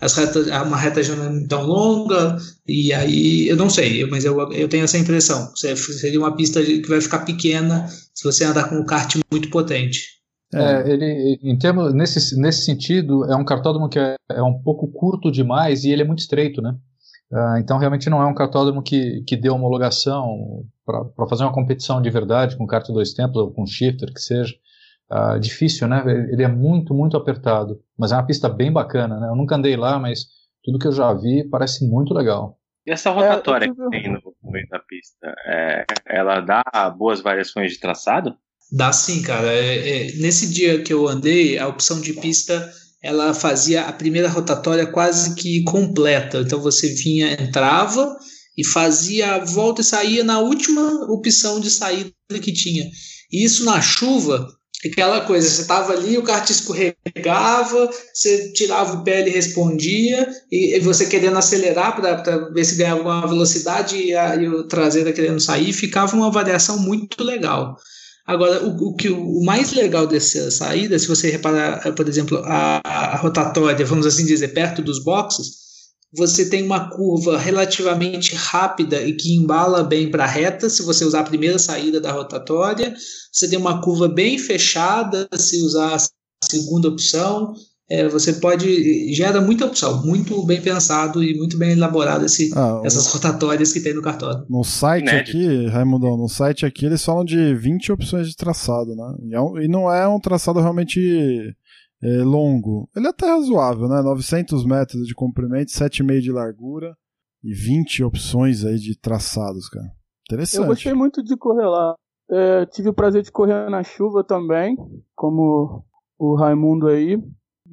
as retas, uma reta já não é tão longa, e aí eu não sei, mas eu, eu tenho essa impressão. Seria uma pista que vai ficar pequena se você andar com um kart muito potente. É, ele, em termos, nesse, nesse sentido, é um cartódromo que é, é um pouco curto demais e ele é muito estreito, né? Uh, então, realmente não é um cartódromo que, que dê homologação para fazer uma competição de verdade com kart dois tempos ou com shifter, que seja. Uh, difícil, né? Ele é muito, muito apertado. Mas é uma pista bem bacana, né? Eu nunca andei lá, mas tudo que eu já vi parece muito legal. E essa rotatória é, tive... que tem no meio da pista, é, ela dá boas variações de traçado? Dá sim, cara. É, é, nesse dia que eu andei, a opção de pista ela fazia a primeira rotatória quase que completa. Então você vinha, entrava e fazia a volta e saía na última opção de saída que tinha. E isso na chuva, aquela coisa, você estava ali, o kart escorregava, você tirava o pé, ele respondia, e, e você querendo acelerar para ver se ganhava alguma velocidade e, a, e o traseiro querendo sair, ficava uma variação muito legal. Agora, o, o, que, o mais legal dessa saída, se você reparar, por exemplo, a, a rotatória, vamos assim dizer, perto dos boxes, você tem uma curva relativamente rápida e que embala bem para a reta, se você usar a primeira saída da rotatória. Você tem uma curva bem fechada, se usar a segunda opção é, você pode gera muita opção, muito bem pensado e muito bem elaborado esse, ah, essas rotatórias que tem no cartório. No site Inédito. aqui, Raimundão, no site aqui eles falam de 20 opções de traçado, né? E, é e não é um traçado realmente é, longo. Ele é até razoável, né? 900 metros de comprimento, 7,5 de largura e 20 opções aí de traçados, cara. Interessante. Eu gostei muito de correr lá. É, tive o prazer de correr na chuva também, como o Raimundo aí.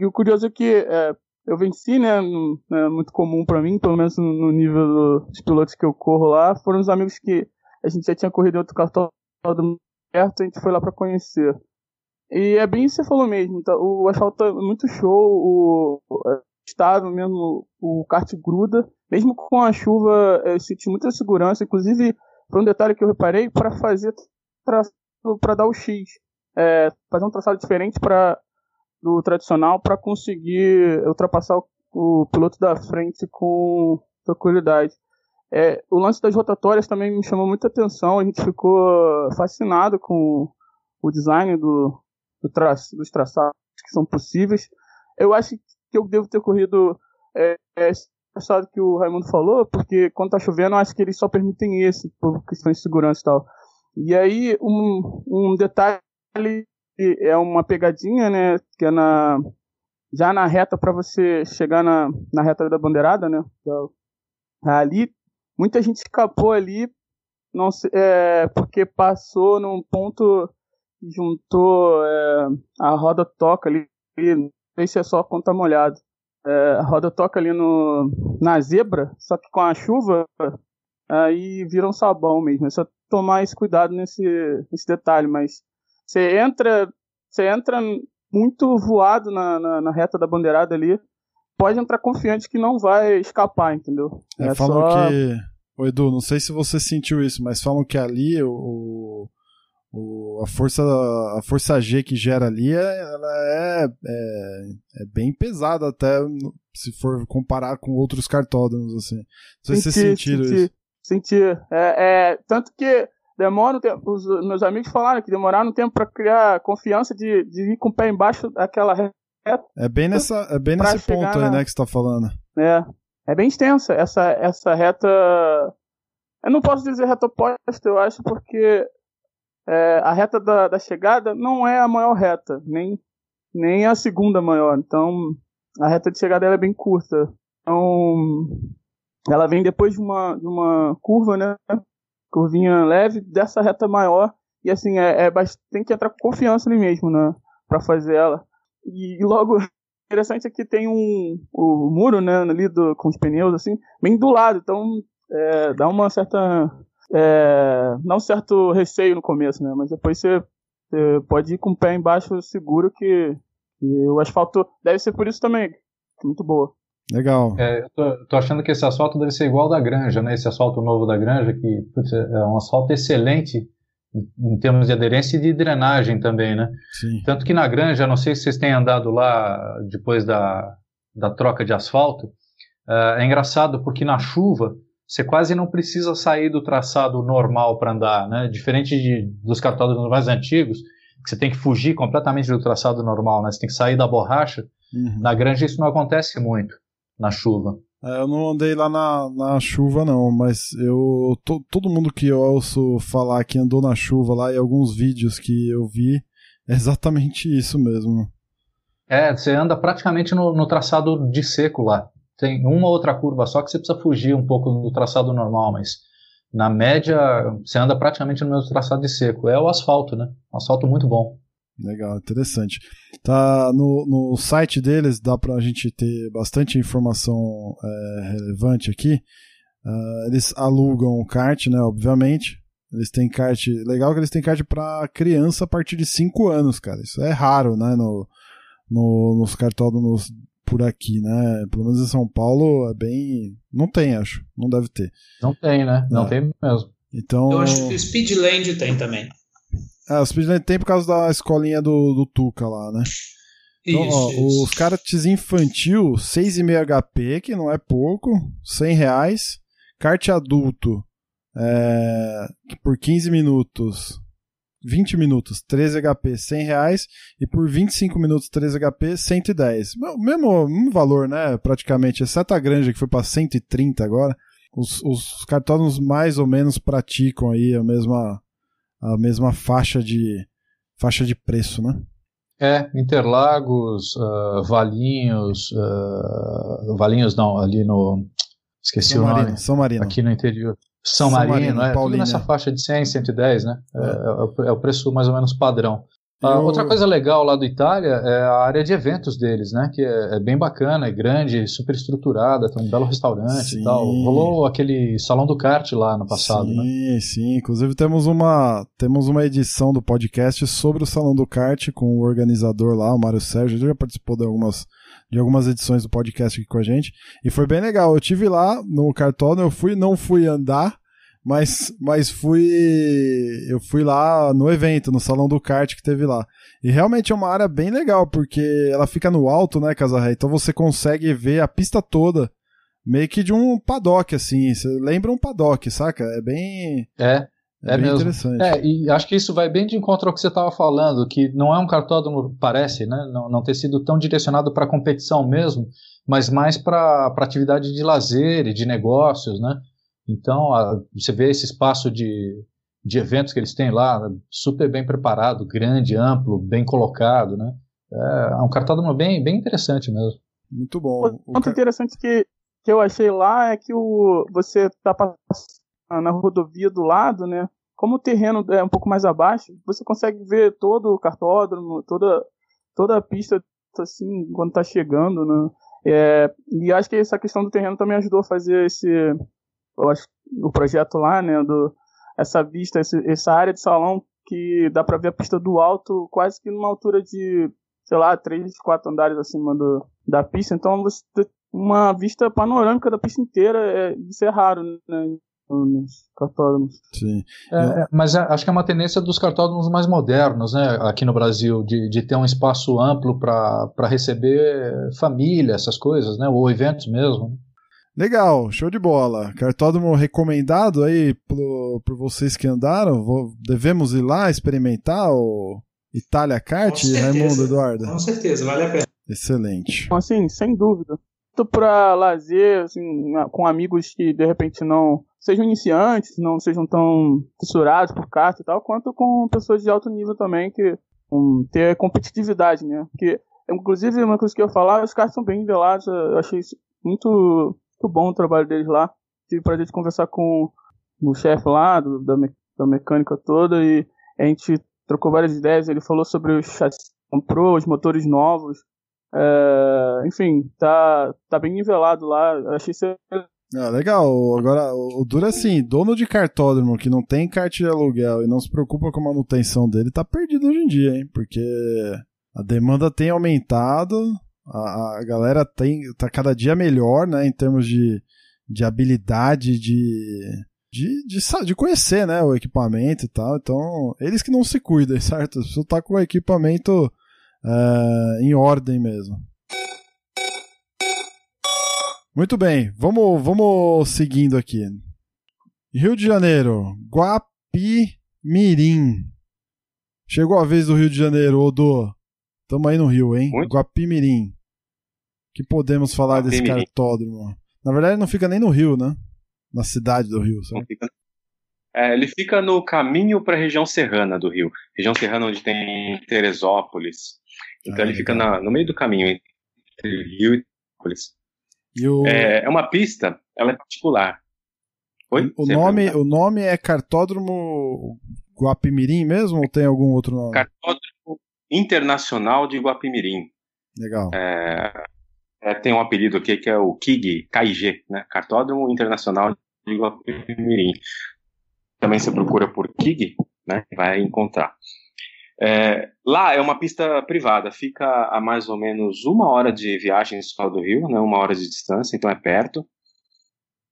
E o curioso é que é, eu venci, né? Não é muito comum para mim, pelo menos no nível dos pilotos que eu corro lá. Foram os amigos que a gente já tinha corrido em outro cartódromo perto, a gente foi lá para conhecer. E é bem isso que você falou mesmo. Então, o asfalto é muito show, o, o estado mesmo, o kart gruda. Mesmo com a chuva, eu senti muita segurança. Inclusive, foi um detalhe que eu reparei para fazer para dar o X. É, fazer um traçado diferente para do tradicional para conseguir ultrapassar o, o, piloto da frente com tranquilidade. É, o lance das rotatórias também me chamou muita atenção, a gente ficou fascinado com o design do, do tra dos traçados que são possíveis. Eu acho que eu devo ter corrido é, é, esse traçado que o Raimundo falou, porque quando tá chovendo, eu acho que eles só permitem esse, por questões de segurança e tal. E aí, um, um detalhe é uma pegadinha, né? Que é na já na reta para você chegar na, na reta da bandeirada, né? Ali muita gente escapou ali, não sei, é, porque passou num ponto juntou é, a roda toca ali, não sei se é só quando tá molhado. É, a roda toca ali no, na zebra, só que com a chuva aí vira um sabão mesmo. É só tomar esse cuidado nesse, nesse detalhe, mas você entra, você entra muito voado na, na, na, reta da bandeirada ali. Pode entrar confiante que não vai escapar, entendeu? É, é falam só... que. Ô Edu, não sei se você sentiu isso, mas falam que ali o, o, a, força, a força G que gera ali é, ela é, é, é bem pesada, até se for comparar com outros cartódromos. Assim. Não sei se vocês sentiram senti, isso. Senti. É, é, tanto que demora um tempo. Os meus amigos falaram que demoraram um tempo para criar confiança de, de ir com o pé embaixo daquela reta. É bem, nessa, é bem nesse ponto aí, na... né, que você tá falando. É. É bem extensa essa, essa reta. Eu não posso dizer reta oposta, eu acho, porque é, a reta da, da chegada não é a maior reta, nem, nem a segunda maior. Então, a reta de chegada é bem curta. Então, ela vem depois de uma, de uma curva, né? Curvinha leve, dessa reta maior. E assim, é, é tem que entrar com confiança ali mesmo, né? Pra fazer ela. E, logo, interessante é que tem um o muro, né, ali do, com os pneus, assim, bem do lado. Então, é, dá uma certa. É, dá um certo receio no começo, né? Mas depois você, você pode ir com o pé embaixo seguro que, que o asfalto deve ser por isso também. Muito boa. Legal. É, eu tô, tô, achando que esse asfalto deve ser igual da Granja, né? Esse asfalto novo da Granja, que putz, é um asfalto excelente em, em termos de aderência e de drenagem também, né? Sim. Tanto que na Granja, não sei se vocês têm andado lá depois da, da troca de asfalto, uh, é engraçado porque na chuva você quase não precisa sair do traçado normal para andar, né? Diferente de, dos cartódromos mais antigos, que você tem que fugir completamente do traçado normal, né? Você tem que sair da borracha. Uhum. Na Granja isso não acontece muito na chuva. É, eu não andei lá na, na chuva, não, mas eu. To, todo mundo que eu ouço falar que andou na chuva lá e alguns vídeos que eu vi, é exatamente isso mesmo. É, você anda praticamente no, no traçado de seco lá. Tem uma outra curva só que você precisa fugir um pouco do traçado normal, mas na média você anda praticamente no mesmo traçado de seco. É o asfalto, né? Um asfalto muito bom. Legal, interessante. Tá no, no site deles, dá pra gente ter bastante informação é, relevante aqui. Uh, eles alugam o kart, né? Obviamente. Eles têm kart. Legal que eles têm kart para criança a partir de 5 anos, cara. Isso é raro, né? No, no, nos cartódromos por aqui, né? Pelo menos em São Paulo é bem. Não tem, acho. Não deve ter. Não tem, né? Não é. tem mesmo. Então... Eu acho que o Speedland tem também. É, o Speedland tem por causa da escolinha do, do Tuca lá, né? Então, isso, ó, isso. os karts infantil, 6,5 HP, que não é pouco, 100 reais. Kart adulto, é, por 15 minutos, 20 minutos, 13 HP, 100 reais. E por 25 minutos, 13 HP, 110. Mesmo, mesmo valor, né? Praticamente, exceto a granja que foi para 130 agora. Os, os cartões mais ou menos praticam aí a mesma a mesma faixa de faixa de preço, né? É, Interlagos, uh, Valinhos, uh, Valinhos não, ali no esqueci São o Marino, nome. São Marino. Aqui no interior. São, São Marino, Marino, é, tudo nessa faixa de 100, 110, né? É. É, é, o preço mais ou menos padrão. Ah, eu... Outra coisa legal lá do Itália é a área de eventos deles, né? Que é, é bem bacana, é grande, super estruturada, tem um belo restaurante sim. e tal. Rolou aquele salão do kart lá no passado, sim, né? Sim, sim. Inclusive temos uma, temos uma edição do podcast sobre o salão do kart com o organizador lá, o Mário Sérgio. Ele já participou de algumas, de algumas edições do podcast aqui com a gente. E foi bem legal. Eu tive lá no cartódromo, eu fui, não fui andar, mas, mas fui eu fui lá no evento, no salão do kart que teve lá. E realmente é uma área bem legal, porque ela fica no alto, né, Casarré? Então você consegue ver a pista toda, meio que de um paddock, assim. Você lembra um paddock, saca? É bem. É. É, é bem mesmo. interessante. É, e acho que isso vai bem de encontro ao que você estava falando, que não é um cartódromo, parece, né? Não, não ter sido tão direcionado para competição mesmo, mas mais para atividade de lazer e de negócios, né? Então, a, você vê esse espaço de, de eventos que eles têm lá, super bem preparado, grande, amplo, bem colocado, né? É, é um cartódromo bem, bem interessante mesmo. Muito bom. O ponto interessante que, que eu achei lá é que o, você está passando na rodovia do lado, né? Como o terreno é um pouco mais abaixo, você consegue ver todo o cartódromo, toda, toda a pista assim, quando está chegando, né? É, e acho que essa questão do terreno também ajudou a fazer esse, o projeto lá, né, do, essa vista, esse, essa área de salão que dá para ver a pista do alto quase que numa altura de, sei lá, três, quatro andares acima do, da pista. Então você uma vista panorâmica da pista inteira, é, isso é raro, né? Nos cartódromos. Sim. É, é, mas é, acho que é uma tendência dos cartódromos mais modernos, né, aqui no Brasil, de, de ter um espaço amplo para receber família, essas coisas, né, ou eventos mesmo. Legal, show de bola. Cartódromo recomendado aí por, por vocês que andaram. Vou, devemos ir lá experimentar o Itália Kart, Raimundo Eduardo? Com certeza, vale a pena. Excelente. Assim, sem dúvida. Tanto para lazer, assim, com amigos que de repente não sejam iniciantes, não sejam tão fissurados por kart e tal, quanto com pessoas de alto nível também que um, ter competitividade, né? Porque, inclusive, uma coisa que eu ia falar, os karts são bem nivelados, eu achei isso muito muito bom o trabalho deles lá. Tive pra gente conversar com o chefe lá, do, da, me, da mecânica toda, e a gente trocou várias ideias. Ele falou sobre os chassis comprou, os motores novos. É, enfim, tá, tá bem nivelado lá. Achei isso ah, legal. Agora, o duro é assim, dono de cartódromo que não tem kart de aluguel e não se preocupa com a manutenção dele, tá perdido hoje em dia, hein? Porque a demanda tem aumentado, a, a galera tem, tá cada dia melhor, né, em termos de, de habilidade de, de, de, de conhecer, né, o equipamento e tal. Então, eles que não se cuidam, certo? Você tá com o equipamento uh, em ordem mesmo. Muito bem, vamos, vamos seguindo aqui. Rio de Janeiro, Guapimirim. Chegou a vez do Rio de Janeiro, Odô. Tamo aí no Rio, hein? Muito? Guapimirim. que podemos falar Guapimirim. desse cartódromo? Na verdade, não fica nem no Rio, né? Na cidade do Rio, sabe? É, ele fica no caminho para a região serrana do Rio. Região serrana onde tem Teresópolis. Então ah, ele fica na, no meio do caminho entre Rio e Teresópolis. E o... é, é uma pista, ela é particular. Oi? O, nome, o nome é Cartódromo Guapimirim mesmo ou tem algum outro nome? Cartódromo Internacional de Guapimirim. Legal. É, é, tem um apelido aqui que é o KIG, KIG, né? Cartódromo Internacional de Guapimirim. Também você procura por KIG, né? Vai encontrar. É, lá é uma pista privada, fica a mais ou menos uma hora de viagem só do Rio, né, uma hora de distância, então é perto.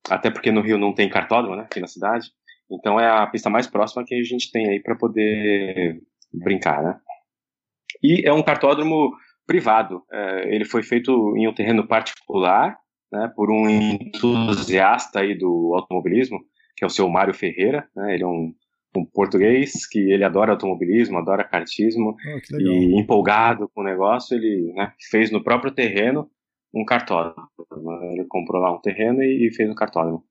Até porque no Rio não tem cartódromo, né, aqui na cidade. Então é a pista mais próxima que a gente tem aí para poder brincar, né. E é um cartódromo privado. É, ele foi feito em um terreno particular, né, por um entusiasta aí do automobilismo, que é o seu Mário Ferreira. Né, ele é um um português que ele adora automobilismo, adora kartismo oh, e empolgado com o negócio, ele né, fez no próprio terreno um cartódromo. Ele comprou lá um terreno e fez um cartódromo.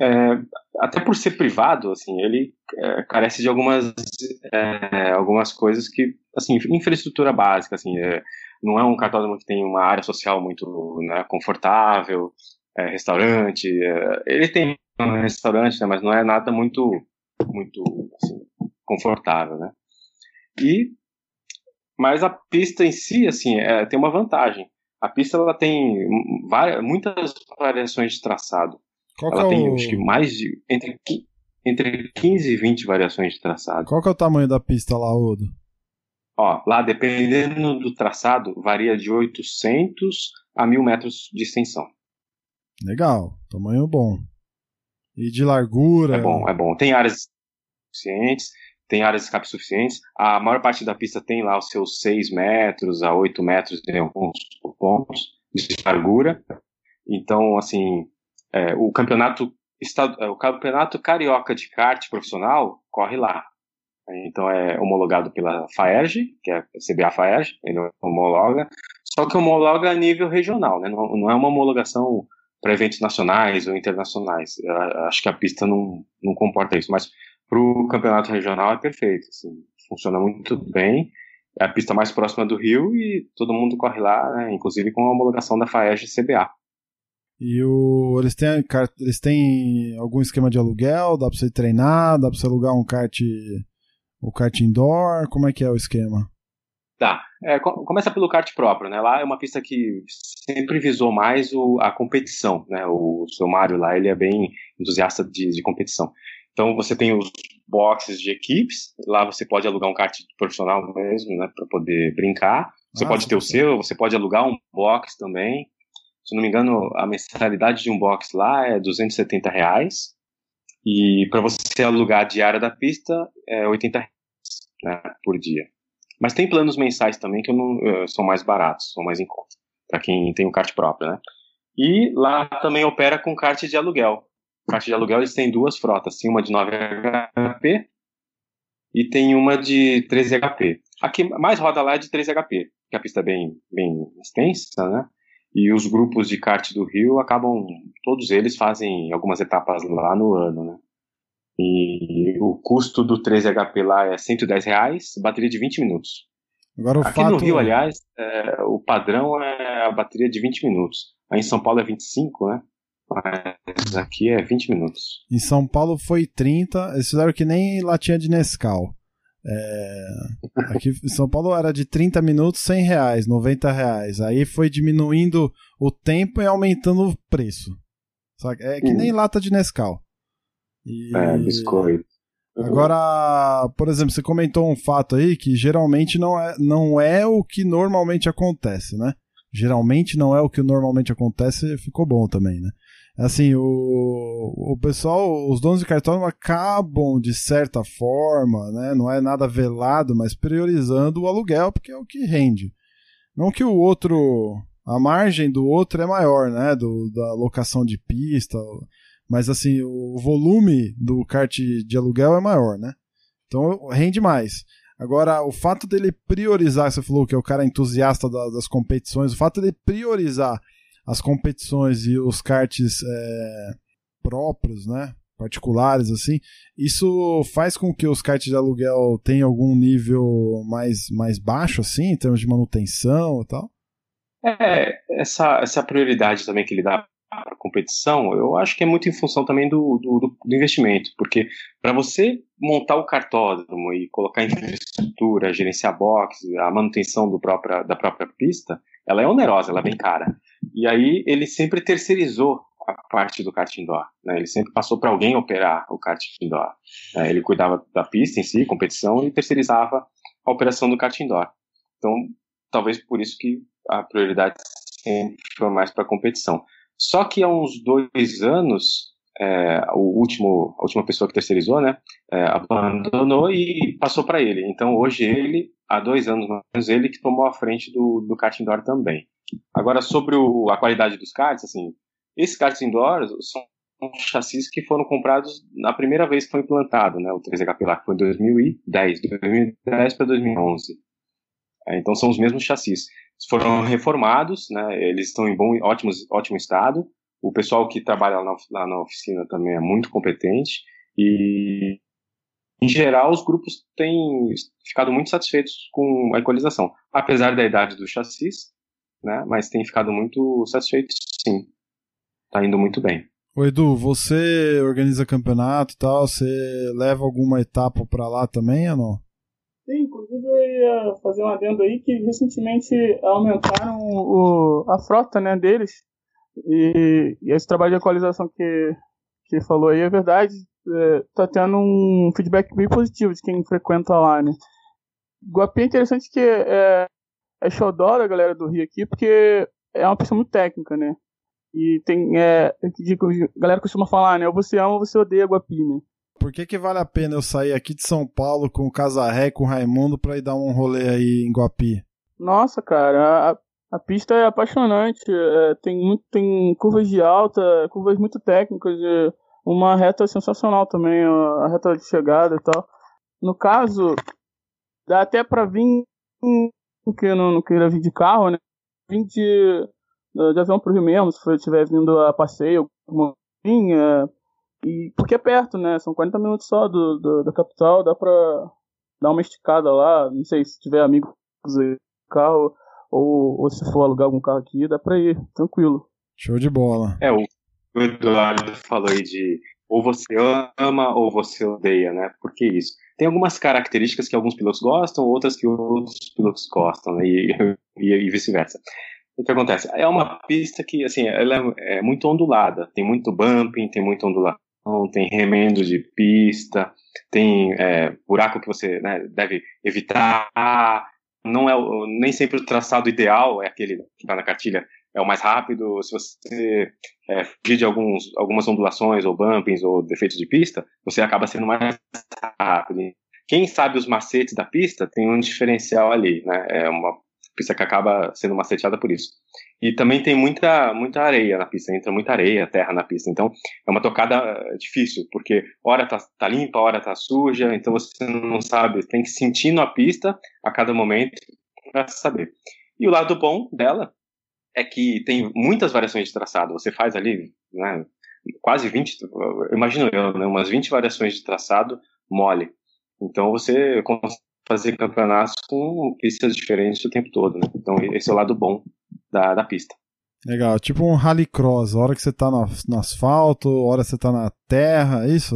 É, até por ser privado, assim, ele é, carece de algumas é, algumas coisas que, assim, infraestrutura básica, assim, é, não é um cartódromo que tem uma área social muito né, confortável, é, restaurante, é, ele tem um restaurante, né, mas não é nada muito muito assim, confortável, né? E mas a pista em si, assim, tem uma vantagem. A pista ela tem várias, muitas variações de traçado. Qual ela é tem, o... acho que mais de entre entre 15 e 20 variações de traçado. Qual que é o tamanho da pista lá, Odo? Ó, lá dependendo do traçado, varia de 800 a 1000 metros de extensão. Legal, tamanho bom. E de largura. É bom, é bom. Tem áreas suficientes, tem áreas de escape suficientes. A maior parte da pista tem lá os seus 6 metros a 8 metros em alguns pontos de largura. Então, assim, é, o campeonato é, o campeonato carioca de kart profissional corre lá. Então é homologado pela FAERJ, que é a CBA FAERJ, ele homologa, só que homologa a nível regional, né? não, não é uma homologação para eventos nacionais ou internacionais. Eu acho que a pista não, não comporta isso, mas para o campeonato regional é perfeito. Assim, funciona muito bem. É a pista mais próxima do Rio e todo mundo corre lá, né, inclusive com a homologação da FAEG CBA. E o, eles, têm, eles têm algum esquema de aluguel? Dá para você treinar? Dá para você alugar um kart, o kart indoor? Como é que é o esquema? Tá. É, começa pelo kart próprio, né? Lá é uma pista que sempre visou mais o, a competição, né? O seu Mário lá, ele é bem entusiasta de, de competição. Então você tem os boxes de equipes, lá você pode alugar um kart profissional mesmo, né? Para poder brincar. Você ah, pode ter o seu, você pode alugar um box também. Se não me engano, a mensalidade de um box lá é 270 reais. E para você alugar a diária da pista é 80 reais né, por dia. Mas tem planos mensais também que não, uh, são mais baratos, são mais em conta, para quem tem um kart próprio, né? E lá também opera com kart de aluguel. Kart de aluguel eles têm duas frotas, tem uma de 9 HP e tem uma de 13 HP. A que mais roda lá é de 13 HP, que a pista é bem, bem extensa, né? E os grupos de kart do Rio acabam, todos eles fazem algumas etapas lá no ano, né? E o custo do 13HP lá é 110 reais, bateria de 20 minutos. Agora, Aqui fato... no Rio, aliás, é, o padrão é a bateria de 20 minutos. Aí em São Paulo é 25, né? Mas aqui é 20 minutos. Em São Paulo foi 30, eles fizeram que nem latinha de Nescau. É, aqui em São Paulo era de 30 minutos, 100 reais, 90 reais. Aí foi diminuindo o tempo e aumentando o preço. Sabe? É que nem lata de Nescau. E... É, biscoito. Agora, por exemplo, você comentou um fato aí que geralmente não é, não é o que normalmente acontece, né? Geralmente não é o que normalmente acontece, ficou bom também, né? Assim, o, o pessoal, os donos de cartódromo acabam, de certa forma, né? Não é nada velado, mas priorizando o aluguel, porque é o que rende. Não que o outro, a margem do outro é maior, né? Do, da locação de pista, mas assim, o volume do kart de aluguel é maior, né? Então rende mais. Agora, o fato dele priorizar, você falou que é o cara entusiasta da, das competições, o fato dele priorizar as competições e os karts é, próprios, né? Particulares, assim, isso faz com que os karts de aluguel tenham algum nível mais, mais baixo, assim, em termos de manutenção e tal? É, essa, essa prioridade também que ele dá para competição, eu acho que é muito em função também do, do, do investimento, porque para você montar o cartódromo e colocar infraestrutura, gerenciar boxes, a manutenção do própria, da própria pista, ela é onerosa, ela é bem cara. E aí ele sempre terceirizou a parte do kart indoor, né? Ele sempre passou para alguém operar o kart indoor. Né? Ele cuidava da pista em si, competição, e terceirizava a operação do kart indoor. Então, talvez por isso que a prioridade sempre foi mais para competição. Só que há uns dois anos, é, o último, a última pessoa que terceirizou, né, é, abandonou e passou para ele. Então hoje ele, há dois anos mais menos, ele que tomou a frente do, do kart indoor também. Agora sobre o, a qualidade dos karts, assim, esses karts indoor são chassis que foram comprados na primeira vez que foi implantado, né, o 3HP lá, que foi em 2010, 2010 para 2011. É, então são os mesmos chassis foram reformados, né? Eles estão em bom, ótimo, ótimo estado. O pessoal que trabalha lá na, na oficina também é muito competente e em geral, os grupos têm ficado muito satisfeitos com a equalização, apesar da idade do chassis, né? Mas têm ficado muito satisfeitos, sim. Tá indo muito bem. Ô Edu, você organiza campeonato e tal, você leva alguma etapa para lá também ou não? Sim, inclusive eu ia fazer um adendo aí que recentemente aumentaram o, a frota né, deles. E, e esse trabalho de atualização que, que falou aí é verdade. É, tá tendo um feedback bem positivo de quem frequenta lá, né? Guapi é interessante que é, é xodó da galera do Rio aqui, porque é uma pessoa muito técnica, né? E tem, é, a galera costuma falar, né? Ou você ama ou você odeia Guapi, né? Por que, que vale a pena eu sair aqui de São Paulo com o Casarré, com o Raimundo, pra ir dar um rolê aí em Guapi? Nossa, cara, a, a pista é apaixonante. É, tem, muito, tem curvas de alta, curvas muito técnicas, uma reta sensacional também, a reta de chegada e tal. No caso, dá até pra vir, que não, não queira vir de carro, né? Vim de, de avião pro Rio mesmo, se estiver vindo a passeio, alguma coisa, e porque é perto, né? São 40 minutos só do, do da capital, dá pra dar uma esticada lá. Não sei se tiver amigos aí, carro, ou, ou se for alugar algum carro aqui, dá pra ir, tranquilo. Show de bola. É, o Eduardo falou aí de ou você ama ou você odeia, né? Por que isso? Tem algumas características que alguns pilotos gostam, outras que outros pilotos gostam, né? e, e, e vice-versa. O que acontece? É uma pista que, assim, ela é, é muito ondulada, tem muito bumping, tem muita ondulação, tem remendo de pista, tem é, buraco que você né, deve evitar. Não é nem sempre o traçado ideal é aquele que está na cartilha é o mais rápido. Se você é, fugir de alguns, algumas ondulações ou bumpings ou defeitos de pista, você acaba sendo mais rápido. Quem sabe os macetes da pista tem um diferencial ali, né? É uma pista que acaba sendo maceteada por isso. E também tem muita, muita areia na pista, entra muita areia, terra na pista. Então é uma tocada eh, difícil, porque hora tá, tá limpa, hora tá suja, então você não sabe, tem que sentir na pista a cada momento para saber. E o lado bom dela é que tem muitas variações de traçado. Você faz ali, né, quase 20, imagino eu, né, umas 20 variações de traçado mole. Então você fazer campeonatos com pistas diferentes o tempo todo. Né? Então, esse é o lado bom da, da pista. Legal, tipo um rallycross, a hora que você tá no, no asfalto, a hora que você tá na terra, é isso?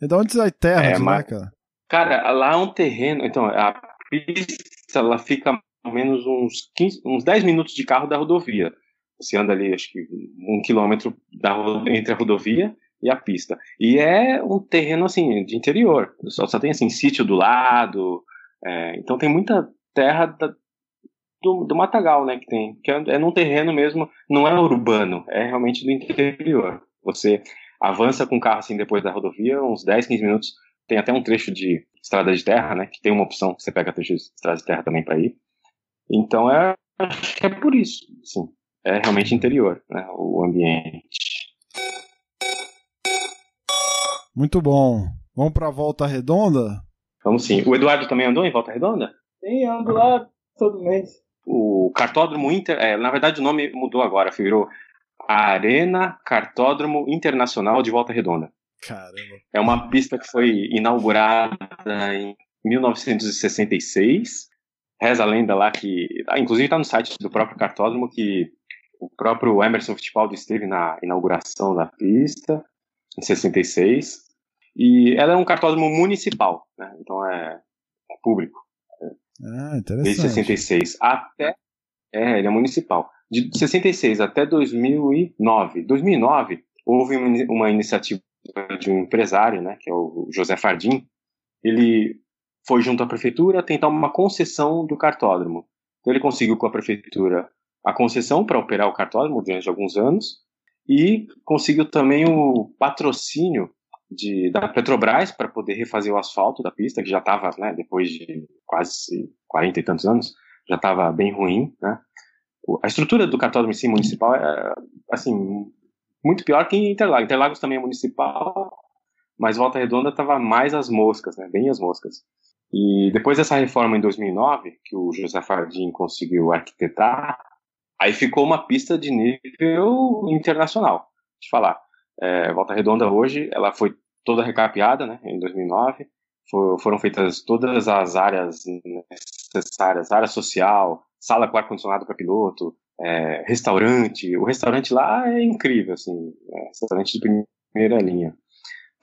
E de onde sai terra É, de lá, mas- cara? Cara, lá é um terreno. Então, a pista ela fica menos uns, 15, uns 10 minutos de carro da rodovia. Você anda ali, acho que um quilômetro da, entre a rodovia e a pista. E é um terreno, assim, de interior. Só, só tem, assim, sítio do lado. é, então tem muita terra da- do, do matagal, né, que tem. Que é, é num terreno mesmo, não é urbano, é realmente do interior. Você avança com o carro, assim, depois da rodovia, uns 10, 15 minutos, tem até um trecho de estrada de terra, né? Que tem uma opção, você pega trecho de estrada de terra também para ir. Então é, acho que é por isso, sim. É realmente interior, né? O ambiente. Muito bom. Vamos pra volta redonda? Vamos sim. O Eduardo também andou em Volta Redonda? Sim, ando lá todo mês. O Cartódromo Inter, é, na verdade o nome mudou agora, virou Arena Cartódromo Internacional de Volta Redonda. Caramba. É uma pista que foi inaugurada em 1966. Reza a lenda lá que. ah, Inclusive está no site do próprio cartódromo que o próprio Emerson Fittipaldi esteve na inauguração da pista, em 66. E ela é um cartódromo municipal, né? então é, é público, Ah, desde interessante. 66 até. É, ele é municipal. De 66 até 2009. 2009, houve uma iniciativa de um empresário, né, que é o José Fardim. Ele foi junto à prefeitura tentar uma concessão do cartódromo. Então ele conseguiu com a prefeitura a concessão para operar o cartódromo durante alguns anos e conseguiu também o patrocínio de, da Petrobras para poder refazer o asfalto da pista, que já estava, né, depois de quase 40 e tantos anos, já estava bem ruim, né? A estrutura do cartódromo em si municipal é, assim, muito pior que em Interlagos. Interlagos também é municipal, mas Volta Redonda estava mais às moscas, né? Bem às moscas. E depois dessa reforma em 2009, que o José Fardim conseguiu arquitetar, aí ficou uma pista de nível internacional. Deixa eu falar. É, Volta Redonda hoje, ela foi toda recapeada, né? Em 2009. For- foram feitas todas as áreas necessárias, área social, sala com ar-condicionado para piloto, é, restaurante. O restaurante lá é incrível, assim, é, restaurante de primeira linha.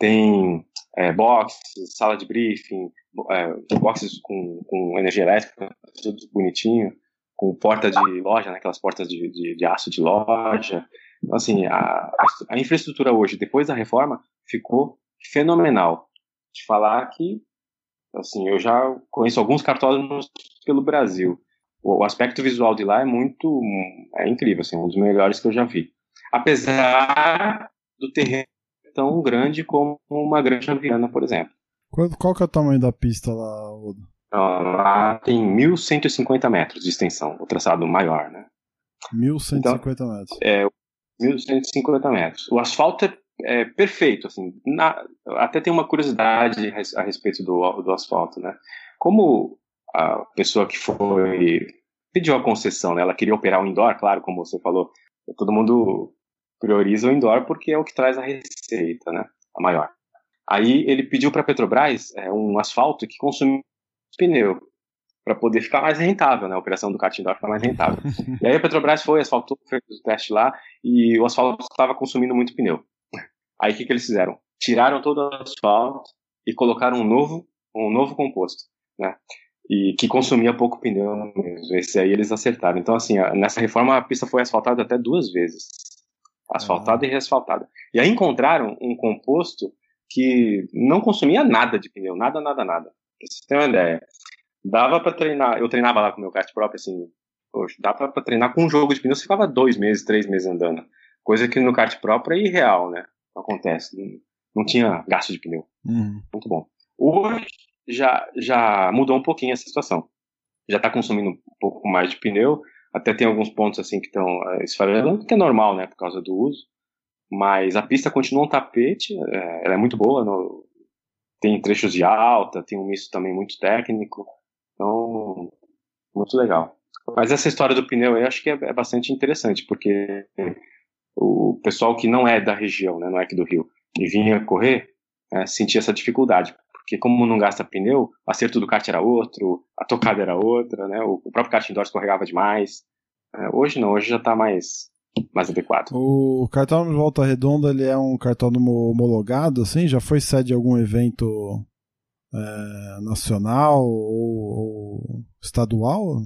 Tem é, box, sala de briefing, é, boxes com, com energia elétrica, tudo bonitinho, com porta de loja, né, aquelas portas de, de, de aço de loja. Então, assim, a, a infraestrutura hoje, depois da reforma, ficou fenomenal. De falar que, assim, eu já conheço alguns cartódromos pelo Brasil. O, o aspecto visual de lá é muito, é incrível, assim, um dos melhores que eu já vi. Apesar do terreno tão grande como uma Granja Viana, por exemplo. Qual, qual que é o tamanho da pista lá, Odo? Então, Lá tem 1.150 metros de extensão, o traçado maior, né? 1150 metros. É, 1.150 metros. O asfalto é, é perfeito, assim. na- até tem uma curiosidade a respeito do, do asfalto, né? Como a pessoa que foi pediu a concessão, né? Ela queria operar o indoor, claro, como você falou. Todo mundo prioriza o indoor porque é o que traz a receita, né? A maior. Aí ele pediu para a Petrobras é, um asfalto que consumisse pneu para poder ficar mais rentável, né? A operação do kart indoor ficar mais rentável. e aí a Petrobras foi, asfaltou, fez o teste lá e o asfalto estava consumindo muito pneu. Aí o que, que eles fizeram? Tiraram todo o asfalto e colocaram um novo, um novo composto, né? E que consumia pouco pneu mesmo. Esse aí eles acertaram. Então, assim, nessa reforma a pista foi asfaltada até duas vezes. Asfaltada e reasfaltada. E aí encontraram um composto que não consumia nada de pneu, nada, nada, nada. Pra você ter uma ideia. Dava para treinar, eu treinava lá com o meu kart próprio, assim, poxa, dá para treinar com um jogo de pneu, você ficava dois meses, três meses andando. Coisa que no kart próprio é irreal, né? Não acontece. Não, não tinha gasto de pneu. Uhum. Muito bom. Hoje já, já mudou um pouquinho essa situação. Já está consumindo um pouco mais de pneu. Até tem alguns pontos assim que estão é, esfarelando, que é normal, né, por causa do uso. Mas a pista continua um tapete, é, ela é muito boa. no- tem trechos de alta, tem um misto também muito técnico. Então, muito legal. Mas essa história do pneu eu acho que é, é bastante interessante, porque o pessoal que não é da região, né, não é aqui do Rio, e vinha correr, é, sentia essa dificuldade. Porque como não gasta pneu, o acerto do kart era outro, a tocada era outra, né? O, o próprio kart indoor escorregava demais. É, hoje não, hoje já está mais, mais adequado. O cartódromo de Volta Redonda ele é um cartódromo homologado, assim? Já foi sede de algum evento é, nacional ou, ou estadual?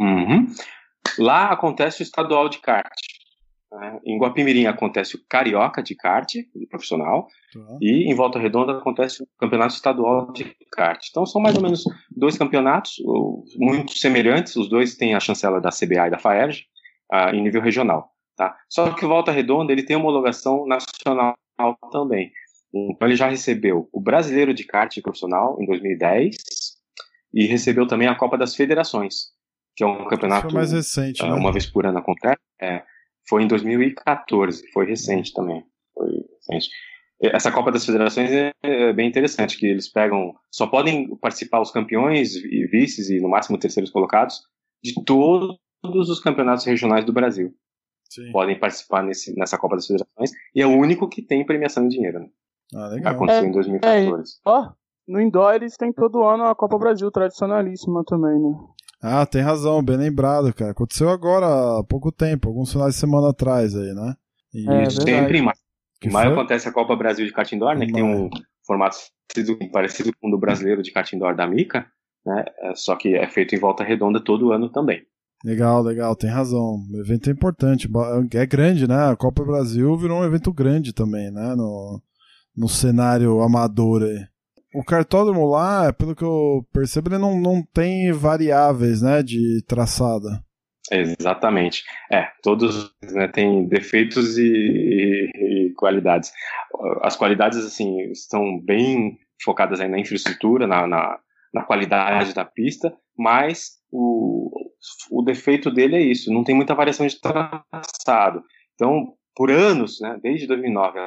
Uhum. Lá acontece o estadual de kart. Né? Em Guapimirim acontece o Carioca de kart, de profissional, tá. e em Volta Redonda acontece o Campeonato Estadual de kart. Então são mais ou menos dois campeonatos muito semelhantes, os dois têm a chancela da CBA e da FAERJ uh, em nível regional. Tá? Só que o Volta Redonda ele tem homologação nacional também. Então ele já recebeu o Brasileiro de Kart profissional em 2010 e recebeu também a Copa das Federações, que é um campeonato mais recente, uh, né? uma vez por ano acontece. É, foi em 2014, foi recente também. Foi recente. Essa Copa das Federações é, é bem interessante, que eles pegam, só podem participar os campeões e vices e no máximo terceiros colocados de todos os campeonatos regionais do Brasil. Sim. Podem participar nesse, nessa Copa das Federações e é o único que tem premiação de dinheiro. Né? Ah, legal. Aconteceu é, em 2014. É, ó, no indoor eles têm todo ano a Copa Brasil tradicionalíssima também, né? Ah, tem razão, bem lembrado, cara. Aconteceu agora há pouco tempo, alguns finais de semana atrás aí, né? E é, sempre em maio. Em maio acontece a Copa Brasil de kart indoor, né? Que tem um formato parecido com o do brasileiro de kart indoor da Mica, né? É, só que é feito em volta redonda todo ano também. Legal, legal, tem razão. O evento é importante, é grande, né? A Copa Brasil virou um evento grande também, né? No, no cenário amador aí o cartódromo lá, pelo que eu percebo, ele não, não tem variáveis, né, de traçada. Exatamente. É, todos né, têm defeitos e, e, e, qualidades. As qualidades, assim, estão bem focadas aí na infraestrutura, na, na, na qualidade da pista, mas o, o defeito dele é isso, não tem muita variação de traçado. Então, por anos, né, desde 2009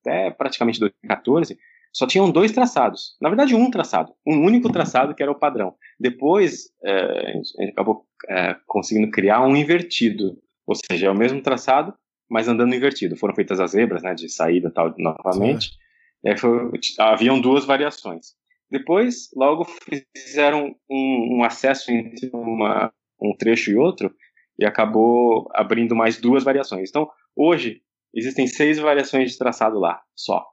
até praticamente 2014, só tinham dois traçados. Na verdade, um traçado. Um único traçado que era o padrão. Depois, é, a gente acabou é, conseguindo criar um invertido. Ou seja, é o mesmo traçado, mas andando invertido. Foram feitas as zebras, né, de saída tal, novamente. É, foi, haviam duas variações. Depois, logo fizeram um, um acesso entre uma, um trecho e outro e acabou abrindo mais duas variações. Então, hoje, existem seis variações de traçado lá, só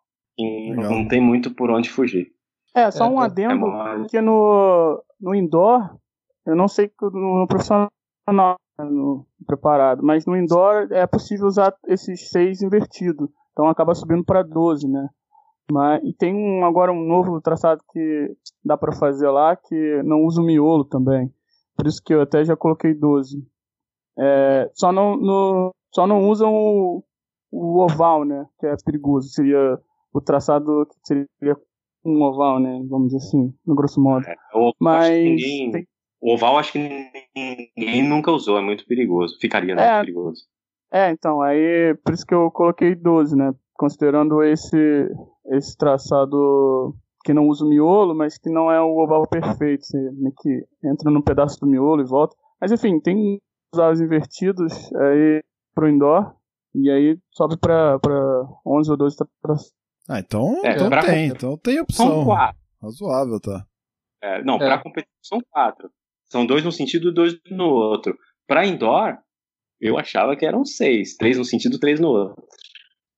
não tem muito por onde fugir. É, só é, um adendo, é que no, no indoor, eu não sei no, no profissional no preparado, mas no indoor é possível usar esses seis invertidos, então acaba subindo para 12, né? Mas, e tem um, agora um novo traçado que dá para fazer lá que não usa o miolo também, por isso que eu até já coloquei 12. É, só, não, no, só não usam o, o oval, né? Que é perigoso, seria o traçado que seria um oval, né? Vamos dizer assim, no grosso modo. É, o, Mas ninguém, tem... o oval acho que ninguém nunca usou, é muito perigoso. Ficaria né, é, muito perigoso. É, então, aí por isso que eu coloquei 12, né? Considerando esse, esse traçado que não usa o miolo, mas que não é o oval perfeito, você que entra num pedaço do miolo e volta. Mas enfim, tem os invertidos aí pro indoor, e aí sobe pra, pra 11 ou 12 traçados. Ah, então, é, então tem, então tem opção. São quatro. Razoável, tá. É, não, é. para competição são quatro. São dois no sentido e dois no outro. Para indoor, eu achava que eram seis. Três no sentido, três no outro.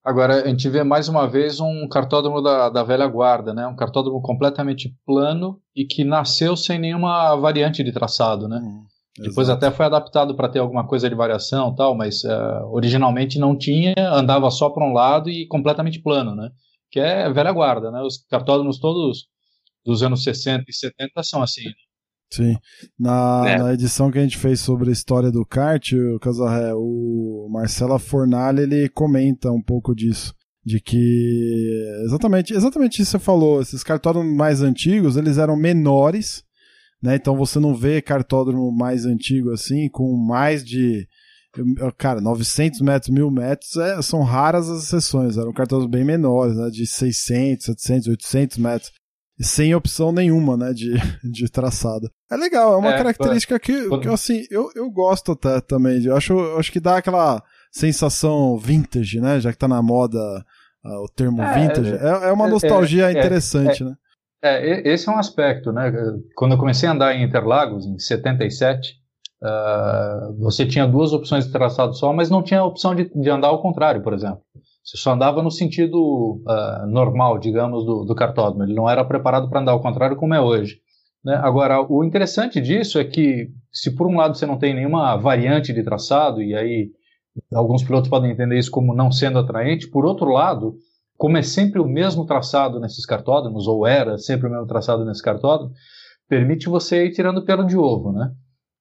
Agora, a gente vê mais uma vez um cartódromo da, da velha guarda, né? Um cartódromo completamente plano e que nasceu sem nenhuma variante de traçado, né? Hum, Depois até foi adaptado para ter alguma coisa de variação tal, mas uh, originalmente não tinha, andava só para um lado e completamente plano, né? Que é velha guarda, né? Os cartódromos todos dos anos 60 e 70 são assim. Sim. Na, é. na, edição que a gente fez sobre a história do kart, o Casarré, o Marcela Fornalha, ele comenta um pouco disso. De que exatamente, exatamente isso que você falou, esses cartódromos mais antigos, eles eram menores, né? Então você não vê cartódromo mais antigo assim, com mais de Cara, 900 metros, 1000 metros é, são raras as sessões. Eram cartões bem menores, né? De 600, 700, 800 metros. Sem opção nenhuma, né? De, de traçado. É legal, é uma é, característica que, que assim, eu, eu gosto até também. Eu acho, eu acho que dá aquela sensação vintage, né? Já que tá na moda uh, o termo é, vintage. É, é uma é, nostalgia é, interessante, né? É, esse é um aspecto, né? Quando eu comecei a andar em Interlagos, em 77, uh, você tinha duas opções de traçado só, mas não tinha a opção de, de andar ao contrário, por exemplo. Você só andava no sentido uh, normal, digamos, do, do cartódromo. Ele não era preparado para andar ao contrário como é hoje. Né? Agora, o interessante disso é que, se por um lado você não tem nenhuma variante de traçado, e aí alguns pilotos podem entender isso como não sendo atraente, por outro lado, como é sempre o mesmo traçado nesses cartódromos, ou era sempre o mesmo traçado nesse cartódromo, permite você ir tirando pelo de ovo, né?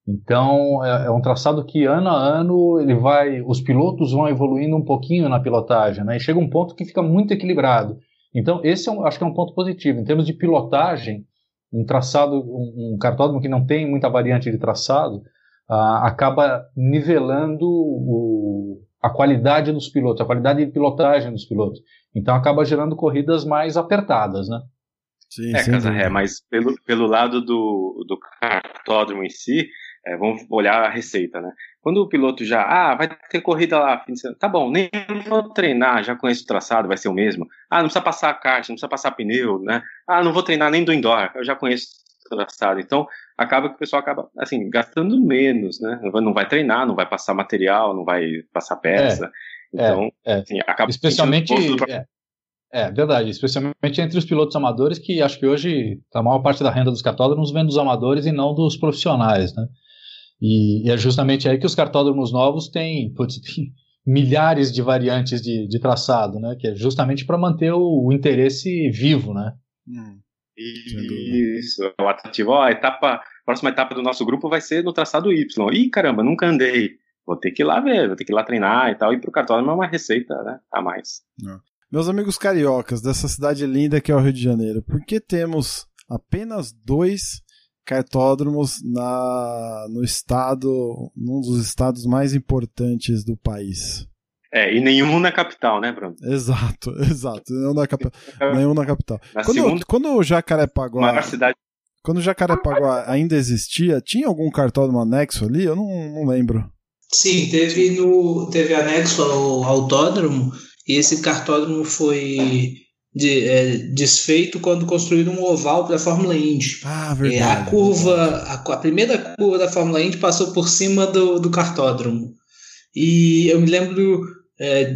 Então é, é, um traçado que ano a ano ele vai, os pilotos vão evoluindo um pouquinho na pilotagem, né? E chega um ponto que fica muito equilibrado. Então esse é um, acho que é um ponto positivo em termos de pilotagem, um traçado, um, um cartódromo que não tem muita variante de traçado, uh, acaba nivelando o, a qualidade dos pilotos, a qualidade de pilotagem dos pilotos. Então acaba gerando corridas mais apertadas, né? Sim, é, Casarré, mas pelo, pelo lado do, do cartódromo em si, é, vamos olhar a receita, né? Quando o piloto já, ah, vai ter corrida lá, fim de semana, tá bom, nem vou treinar, já conheço o traçado, vai ser o mesmo. Ah, não precisa passar kart, não precisa passar pneu, né? Ah, não vou treinar nem do indoor, eu já conheço o traçado. Então, acaba que o pessoal acaba, assim, gastando menos, né? Não vai treinar, não vai passar material, não vai passar peça. É, então, é, é. Assim, acaba... Especialmente... É, é, verdade, especialmente entre os pilotos amadores, que acho que hoje a maior parte da renda dos cartódromos vem dos amadores e não dos profissionais, né? E, e, é justamente aí que os cartódromos novos têm, putz, têm milhares de variantes de, de, traçado, né? Que é justamente para manter o, o, interesse vivo, né? Hum. Isso, é o atrativo. Ó, a etapa, a próxima etapa do nosso grupo vai ser no traçado Y. Ih, caramba, nunca andei. Vou ter que ir lá ver, vou ter que ir lá treinar e tal. E pro cartódromo é uma receita né, a mais. Não. Meus amigos cariocas dessa cidade linda que é o Rio de Janeiro, por que temos apenas dois cartódromos na, no estado, num dos estados mais importantes do país. É, e nenhum na capital, né, Bruno? Exato, exato. Nenhum na, cap... nenhum na capital. Na quando, segunda... quando o Jacarepaguá. Cidade... Quando o Jacarepaguá ainda existia, tinha algum cartódromo anexo ali? Eu não, não lembro. Sim, teve no teve anexo ao autódromo e esse cartódromo foi de, é, desfeito quando construíram um oval para a Fórmula Indy. Ah, verdade. É, a curva, a, a, primeira curva da Fórmula Indy passou por cima do, do cartódromo. E eu me lembro, é,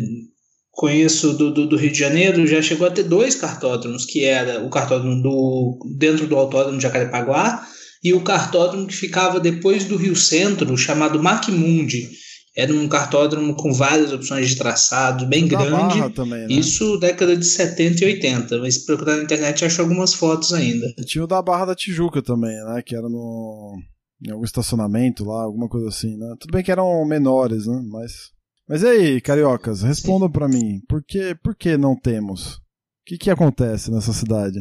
conheço do, do, do, Rio de Janeiro, já chegou a ter dois cartódromos, que era o cartódromo do, dentro do autódromo de Jacarepaguá e o cartódromo que ficava depois do Rio Centro, chamado Macmundi era um cartódromo com várias opções de traçado, bem da grande. Também, né? Isso década de 70 e 80, mas se procurar na internet acha algumas fotos ainda. E tinha o da Barra da Tijuca também, né? Que era no. Em algum estacionamento lá, alguma coisa assim, né? Tudo bem que eram menores, né? Mas. Mas e aí, cariocas, respondam para mim. Por que, por que não temos? O que, que acontece nessa cidade?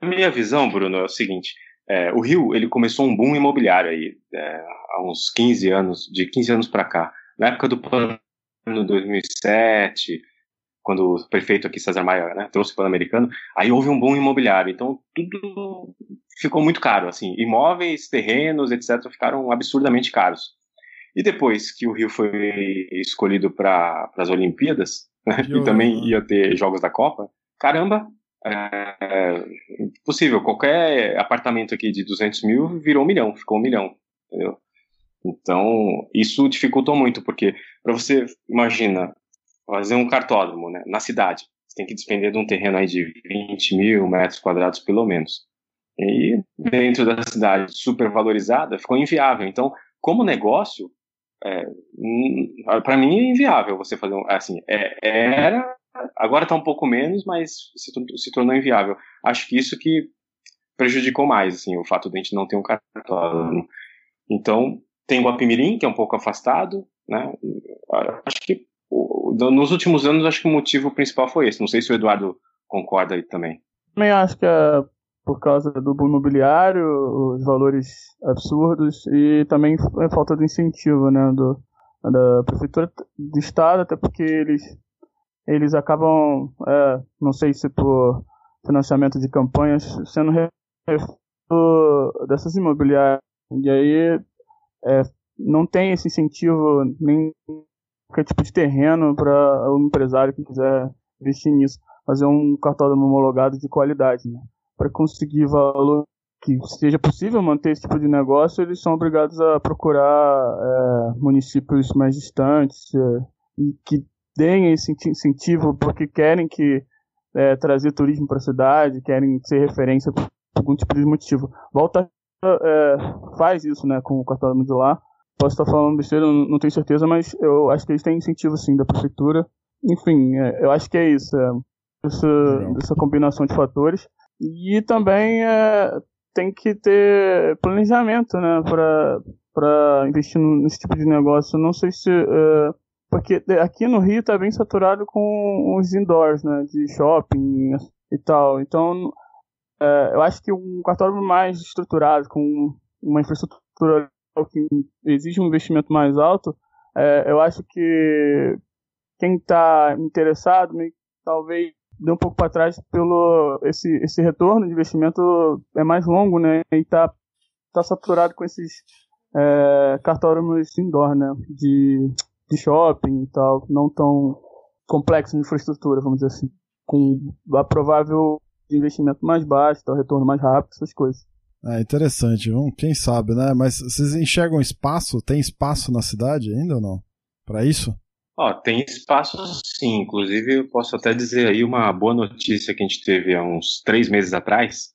A minha visão, Bruno, é o seguinte. É, o Rio ele começou um boom imobiliário aí é, há uns 15 anos, de 15 anos para cá. Na época do plano 2007, quando o prefeito aqui, César Maia, né, trouxe o plano americano, aí houve um boom imobiliário. Então, tudo ficou muito caro. Assim, imóveis, terrenos, etc., ficaram absurdamente caros. E depois que o Rio foi escolhido para as Olimpíadas, né, e também ia ter Jogos da Copa, caramba, é, possível. Qualquer apartamento aqui de 200 mil virou um milhão, ficou um milhão. Entendeu? Então, isso dificultou muito, porque para você, imagina, fazer um cartódromo né, na cidade, você tem que despender de um terreno aí de 20 mil metros quadrados, pelo menos. E dentro da cidade super valorizada, ficou inviável. Então, como negócio, é, hum, para mim é inviável você fazer um, assim, é, era, agora está um pouco menos, mas se, se tornou inviável. Acho que isso que prejudicou mais, assim, o fato de a gente não ter um cartódromo. Então, tem Guapimirim, que é um pouco afastado, né? Acho que nos últimos anos, acho que o motivo principal foi esse. Não sei se o Eduardo concorda aí também. Também acho que é por causa do boom imobiliário, os valores absurdos e também a falta de incentivo, né, do, da prefeitura do estado, até porque eles eles acabam, é, não sei se por financiamento de campanhas, sendo dessas imobiliárias. E aí é, não tem esse incentivo nem qualquer tipo de terreno para o um empresário que quiser investir nisso, fazer um cartódromo homologado de qualidade, né? Para conseguir valor que seja possível manter esse tipo de negócio, eles são obrigados a procurar é, municípios mais distantes é, e que deem esse incentivo porque querem que é, trazer turismo para a cidade, querem ser referência por algum tipo de motivo. Volta é, faz isso, né, com o cartódromo de lá. Posso estar falando besteira, não, não tenho certeza, mas eu acho que eles têm incentivo sim da prefeitura. Enfim, é, eu acho que é isso, é, essa, essa combinação de fatores. E também é, tem que ter planejamento, né, para investir nesse tipo de negócio. Não sei se é, porque aqui no Rio tá bem saturado com os indoors, né? De shopping e tal. Então, é, eu acho que um cartódromo mais estruturado, com uma infraestrutura que exige um investimento mais alto, é, eu acho que quem está interessado talvez dê um pouco para trás pelo esse, esse retorno de investimento é mais longo, né? E está tá saturado com esses é, cartódromos indoor, né? De de shopping e tal, não tão complexo de infraestrutura, vamos dizer assim, com a provável investimento mais baixo, tal, retorno mais rápido, essas coisas. É interessante, vamos, quem sabe, né? Mas vocês enxergam espaço? Tem espaço na cidade ainda ou não? Para isso? Ó, tem espaço sim. Inclusive, eu posso até dizer aí uma boa notícia que a gente teve há uns três meses atrás.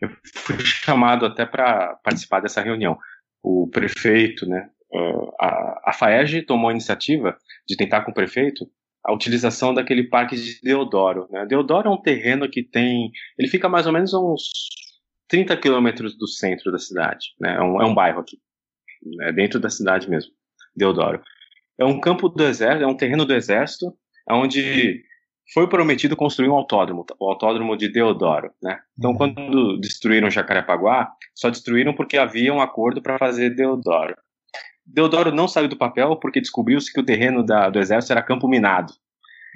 Eu fui chamado até para participar dessa reunião. O prefeito, né, uh, a, a FAERJ tomou a iniciativa de tentar com o prefeito a utilização daquele parque de Deodoro. Né? Deodoro é um terreno que tem. Ele fica mais ou menos a uns 30 quilômetros do centro da cidade. Né? É, um, é um bairro aqui. É dentro da cidade mesmo. Deodoro. É um campo do exército, é um terreno do exército, onde foi prometido construir um autódromo, o autódromo de Deodoro, né? Então, uhum. quando destruíram Jacarepaguá, só destruíram porque havia um acordo para fazer Deodoro. Deodoro não saiu do papel porque descobriu-se que o terreno da, do exército era campo minado.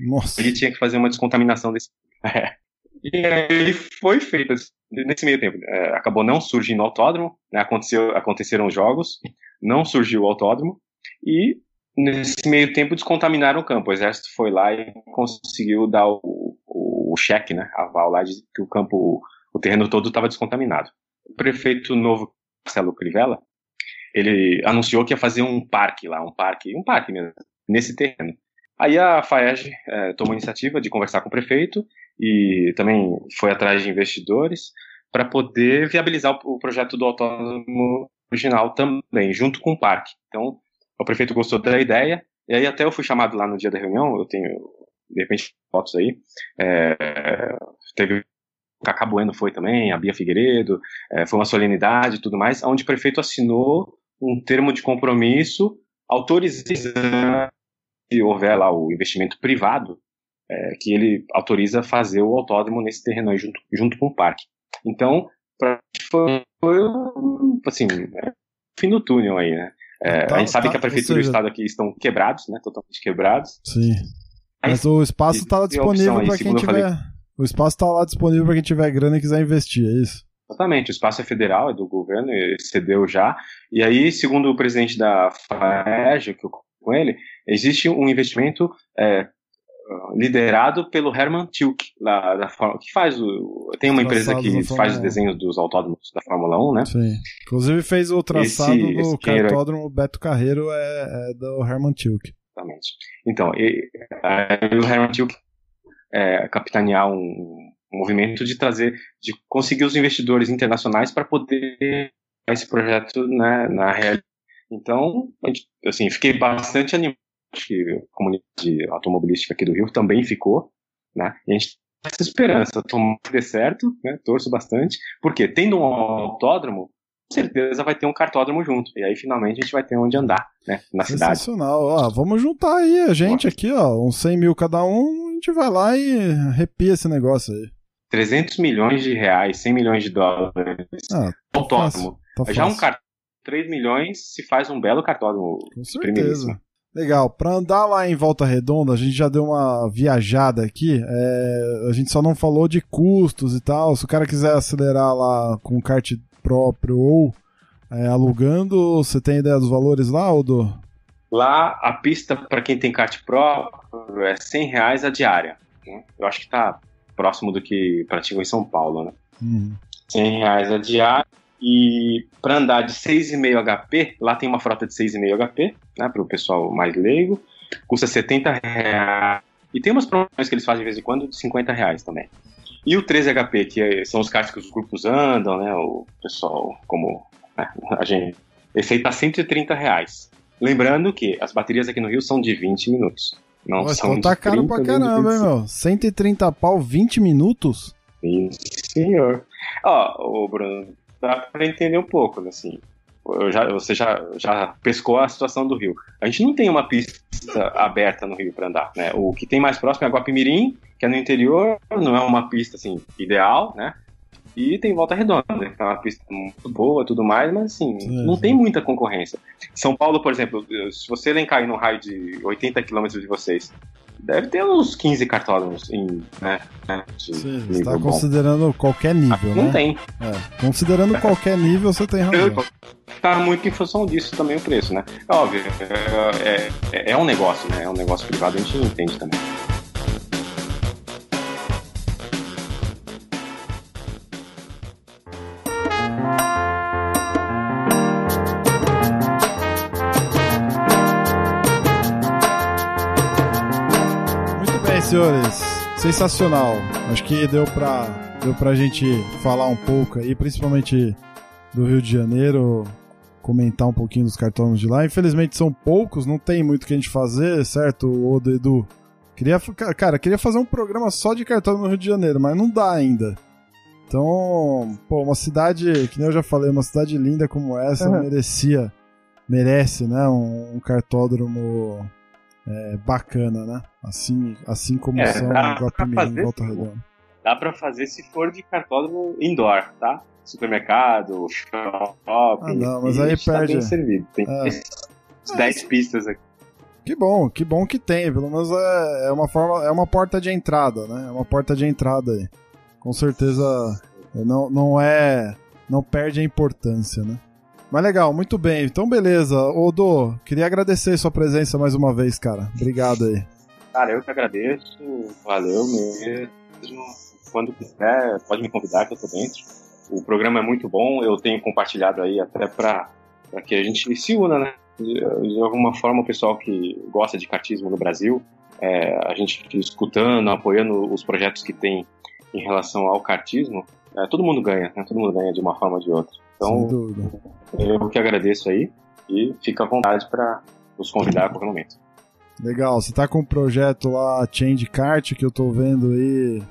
Nossa. Ele tinha que fazer uma descontaminação desse. É. E aí foi feito nesse meio tempo. É, acabou não surgindo o autódromo, né, aconteceu, aconteceram os jogos, não surgiu o autódromo, e nesse meio tempo descontaminaram o campo. O exército foi lá e conseguiu dar o, o, o cheque, né, aval lá de que o campo, o terreno todo estava descontaminado. O prefeito novo, Marcelo Crivella, ele anunciou que ia fazer um parque lá, um parque, um parque mesmo, nesse terreno. Aí a FAEG é, tomou a iniciativa de conversar com o prefeito e também foi atrás de investidores para poder viabilizar o, o projeto do autónomo original também, junto com o parque. Então, o prefeito gostou da ideia, e aí até eu fui chamado lá no dia da reunião, eu tenho, de repente, fotos aí, é, teve Cacá Bueno foi também, a Bia Figueiredo, é, foi uma solenidade e tudo mais, onde o prefeito assinou um termo de compromisso autorizando, se houver lá o investimento privado, é, que ele autoriza fazer o autódromo nesse terreno aí junto, junto com o parque. Então, pra, foi, assim, é, fim do túnel aí, né? É, tá, a gente sabe tá, que a prefeitura e o estado aqui estão quebrados, né? Totalmente quebrados. Sim. Mas, o espaço está disponível para quem tiver. O espaço está lá disponível para quem tiver grana e quiser investir, é isso? Exatamente, o espaço é federal, é do governo, cedeu já. E aí, segundo o presidente da FAEG, que eu com ele, existe um investimento é, liderado pelo Herman Tilke, lá da, que faz o, tem uma empresa que faz os desenhos dos autódromos da Fórmula 1, né? Sim. Inclusive fez o traçado esse, do esse cartódromo Beto Carreiro é, é, do Herman Tilke. Exatamente. Então, e, o Herman Tilke é, capitanear um, um movimento de trazer, de conseguir os investidores internacionais para poder esse projeto né, na realidade. Então, assim, fiquei bastante animado que a comunidade automobilística aqui do Rio também ficou, né? E a gente tem essa esperança, tomar que dê certo, né? Torço bastante, porque tendo um autódromo, com certeza vai ter um cartódromo junto. E aí finalmente a gente vai ter onde andar, né? Na cidade. Sensacional. Ó, vamos juntar aí a gente aqui, ó, uns 100 mil cada um, a gente vai lá e arrepia esse negócio aí. 300 milhões de reais, 100 milhões de dólares. Ah, tá autódromo. Tá Já um cartão 3 milhões se faz um belo cartódromo. Com certeza. Legal. Para andar lá em Volta Redonda, a gente já deu uma viajada aqui. É, a gente só não falou de custos e tal. Se o cara quiser acelerar lá com kart próprio ou é, alugando, você tem ideia dos valores lá, Odo? Lá, a pista para quem tem kart próprio é 100 reais a diária. Né? Eu acho que tá próximo do que praticam em São Paulo, né? Uhum. 100 reais a diária. E para andar de 6,5 HP, lá tem uma frota de 6,5 HP, né, para o pessoal mais leigo, custa 70 reais. E tem umas promoções que eles fazem de vez em quando de 50 reais também. E o 13 HP, que são os carros que os grupos andam, né, o pessoal, como né, a gente. Esse aí tá 130 reais. Lembrando que as baterias aqui no Rio são de 20 minutos. Não Nossa, são tá caro 30, pra caramba, hein, 25. meu? 130 pau, 20 minutos? Sim, senhor. Ó, ô Bruno, dá pra entender um pouco, né, assim. Eu já, você já, já pescou a situação do Rio. A gente não tem uma pista aberta no Rio para andar, né? O que tem mais próximo é Guapimirim, que é no interior, não é uma pista assim ideal, né? E tem Volta Redonda, que é uma pista muito boa, tudo mais, mas assim, Sim, não sim. tem muita concorrência. São Paulo, por exemplo, se você elencar aí num raio de 80 quilômetros de vocês, deve ter uns 15 cartódromos em, né, né, de Você está bom. qualquer nível, Não né? tem. É, considerando qualquer nível, você tem razão. Tá muito em função disso também o preço, né? É óbvio, é, é, é um negócio, né? É um negócio privado, a gente entende também. Senhores. Sensacional. Acho que deu pra, deu pra gente falar um pouco aí, principalmente do Rio de Janeiro, comentar um pouquinho dos cartões de lá. Infelizmente são poucos, não tem muito o que a gente fazer, certo, ô do Edu? Queria, cara, queria fazer um programa só de cartão no Rio de Janeiro, mas não dá ainda. Então, pô, uma cidade, que nem eu já falei, uma cidade linda como essa Uhum. merecia, merece, né, um, um cartódromo é, bacana, né? Assim, assim como É, são dá Guapimirim, fazer Volta. Redonda. Dá pra fazer se for de cartódromo indoor, tá? Supermercado, shopping. Ah, não, mas e aí tá perde. bem servido. Tem É. 10 pistas aqui. Que bom, que bom que tem. Pelo menos é, é uma forma, é uma porta de entrada, né? É uma porta de entrada aí. Com certeza é, não, não é. Não perde a importância, né? Mas legal, muito bem. Então, beleza. Dô, queria agradecer sua presença mais uma vez, cara. Obrigado aí. Cara, eu que agradeço. Valeu mesmo. Quando quiser, pode me convidar que eu tô dentro. O programa é muito bom. Eu tenho compartilhado aí até pra, pra que a gente se una, né? De, de alguma forma, o pessoal que gosta de kartismo no Brasil, é, a gente escutando, apoiando os projetos que tem em relação ao kartismo, é, todo mundo ganha, né? Todo mundo ganha de uma forma ou de outra. Sem Então, dúvida. eu que agradeço aí e fica à vontade para nos convidar a qualquer momento. Legal, você tá com um projeto lá, Change Kart, que eu tô vendo aí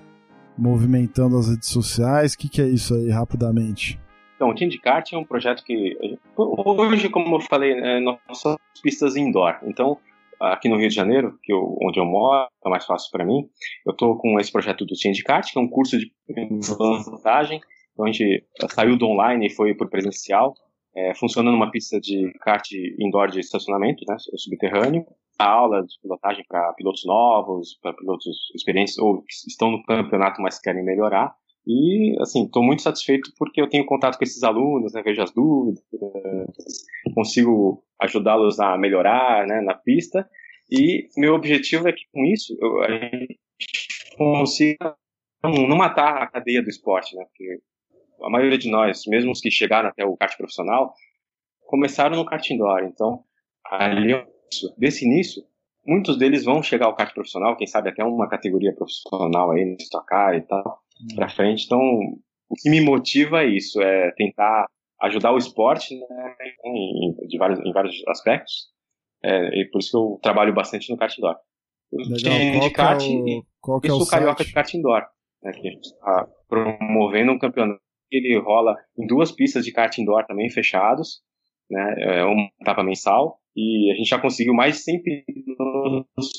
movimentando as redes sociais. O que, que é isso aí, rapidamente? Então, o de Kart é um projeto que hoje, como eu falei, é, nós somos pistas indoor. Então, aqui no Rio de Janeiro, que eu, onde eu moro, é mais fácil para mim. Eu estou com esse projeto do de Kart, que é um curso de vantagem. Então, a gente saiu do online e foi por presencial. É, funciona numa pista de kart indoor de estacionamento, né, subterrâneo. A aula de pilotagem para pilotos novos, para pilotos experientes ou que estão no campeonato, mas querem melhorar. E, assim, estou muito satisfeito porque eu tenho contato com esses alunos, né, vejo as dúvidas, consigo ajudá-los a melhorar né, na pista. E meu objetivo é que, com isso, eu, a gente consiga não, não matar a cadeia do esporte, né? Porque a maioria de nós, mesmo os que chegaram até o kart profissional, começaram no kart indoor. Então, ali, desse início, muitos deles vão chegar ao kart profissional, quem sabe até uma categoria profissional aí, no Stock Car e tal, pra frente. Então, o que me motiva é isso, é tentar ajudar o esporte né, em, de vários, em vários aspectos. É, e por isso que eu trabalho bastante no kart indoor. Legal, qual de que kart é o, qual que é o Carioca de kart indoor, né, que a gente está promovendo um campeonato ele rola em duas pistas de kart indoor também fechados, né, é uma etapa mensal, e a gente já conseguiu mais de 100 pilotos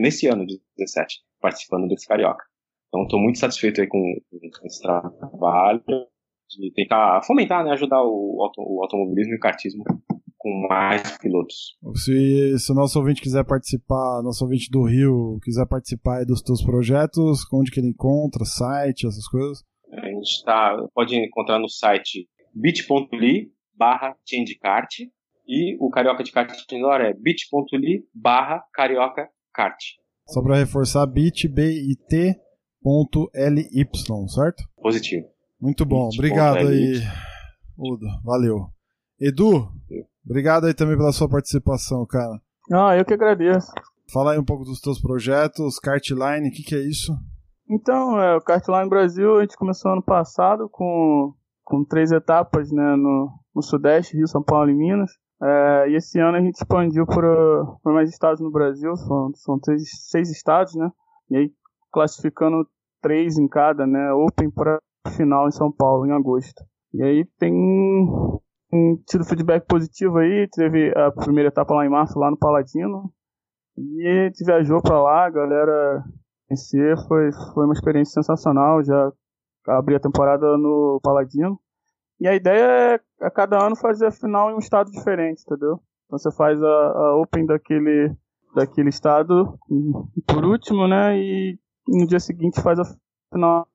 nesse ano de 17, participando desse Carioca. Então estou muito satisfeito aí com, esse trabalho de tentar fomentar, né, ajudar o, auto- o automobilismo e o kartismo com mais pilotos. Se, se o nosso ouvinte quiser participar, nosso ouvinte do Rio quiser participar dos teus projetos, onde que ele encontra, site, essas coisas? A gente tá, pode encontrar no site bit.ly barra e o Carioca de Kart Indoor é bit.ly barra Carioca Kart. Só pra reforçar, bit.ly, certo? Positivo. Muito bom, obrigado aí, Udo. Valeu. Edu, obrigado aí também pela sua participação, cara. Ah, eu que agradeço. Fala aí um pouco dos teus projetos, Cartline, o que, que é isso? Então, é, o Cartline Brasil a gente começou ano passado com, com três etapas né, no, no Sudeste, Rio, São Paulo e Minas. É, e esse ano a gente expandiu para mais estados no Brasil, são, são três, seis estados, né? E aí classificando três em cada, né? Open para final em São Paulo, em agosto. E aí tem um, tido feedback positivo aí, teve a primeira etapa lá em março, lá no Paladino. E a gente viajou para lá, a galera conhecer, foi, foi uma experiência sensacional, já abri a temporada no Paladino. E a ideia é a cada ano fazer a final em um estado diferente, entendeu? Então você faz a, a Open daquele, daquele estado por último, né? E no dia seguinte faz a final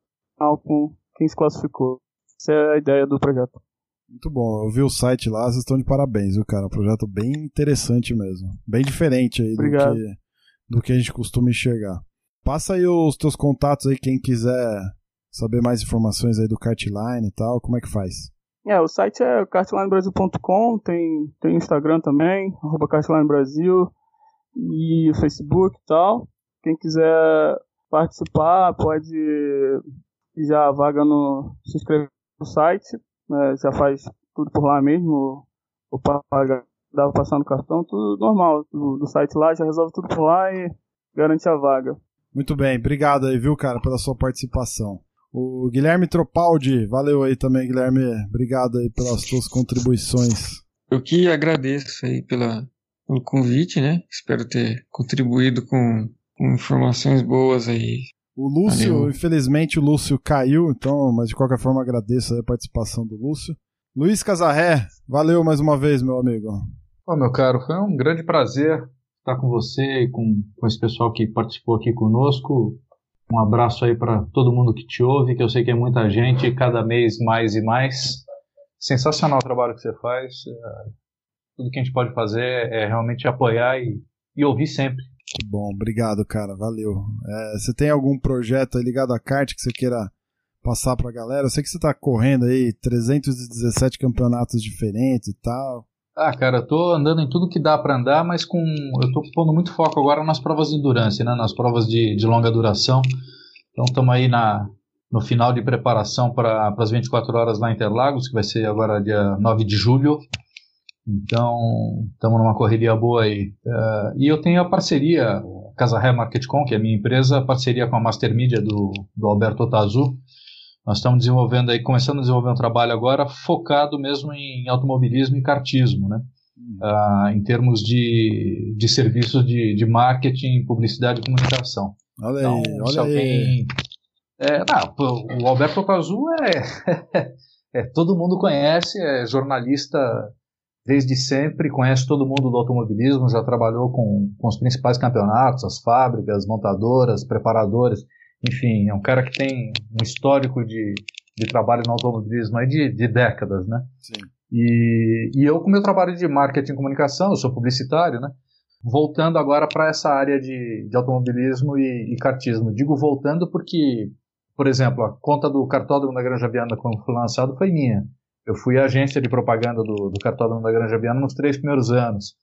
com quem se classificou. Essa é a ideia do projeto. Muito bom, eu vi o site lá, vocês estão de parabéns, viu, cara? Um projeto bem interessante mesmo. Bem diferente aí do que, do que a gente costuma enxergar. Passa aí os teus contatos aí, quem quiser saber mais informações aí do Cartline e tal, como é que faz? É, o site é cartlinebrasil.com, tem, tem Instagram também, arroba cartlinebrasil, e Facebook e tal. Quem quiser participar, pode já a vaga no. se inscrever no site, né, já faz tudo por lá mesmo, o pagar, dá passar no cartão, tudo normal do, do site lá, já resolve tudo por lá e garante a vaga. Muito bem, obrigado aí, viu, cara, pela sua participação. O Guilherme Tropaldi, valeu aí também, Guilherme. Obrigado aí pelas suas contribuições. Eu que agradeço aí pela, pelo convite, né? Espero ter contribuído com, com informações boas aí. O Lúcio, valeu. infelizmente o Lúcio caiu, então, mas de qualquer forma agradeço a participação do Lúcio. Luiz Casarré, valeu mais uma vez, meu amigo. Ô, meu caro, foi um grande prazer estar com você e com, com esse pessoal que participou aqui conosco. Um abraço aí para todo mundo que te ouve, que eu sei que é muita gente, cada mês mais e mais. Sensacional o trabalho que você faz. É, tudo que a gente pode fazer é realmente apoiar e, e ouvir sempre. Que bom, obrigado, cara, valeu. É, você tem algum projeto ligado à kart que você queira passar pra galera? Eu sei que você tá correndo aí 317 campeonatos diferentes e tal. Ah, cara, eu tô andando em tudo que dá para andar, mas com eu tô pondo muito foco agora nas provas de endurance, né, nas provas de, de longa duração. Então estamos aí na, no final de preparação para as 24 horas lá em Interlagos, que vai ser agora dia 9 de julho. Então, estamos numa correria boa aí. Uh, e eu tenho a parceria, Casa Ré Marketcom, que é a minha empresa, a parceria com a Master Media do, do Alberto Otazu, nós estamos desenvolvendo aí, começando a desenvolver um trabalho agora focado mesmo em automobilismo e kartismo, né? Uh, em termos de, de serviços de, de marketing, publicidade e comunicação. Olha então, aí, olha alguém, aí. É, não, o Alberto Cazu é, é, todo mundo conhece, é jornalista desde sempre, conhece todo mundo do automobilismo, já trabalhou com, com os principais campeonatos, as fábricas, montadoras, preparadores. Enfim, é um cara que tem um histórico de, de trabalho no automobilismo aí de, de décadas, né? Sim. E, e eu, com meu trabalho de marketing e comunicação, eu sou publicitário, né? Voltando agora para essa área de, de automobilismo e, e kartismo. Digo voltando porque, por exemplo, a conta do cartódromo da Granja Viana, quando foi lançado, foi minha. Eu fui agência de propaganda do, do cartódromo da Granja Viana nos três primeiros anos.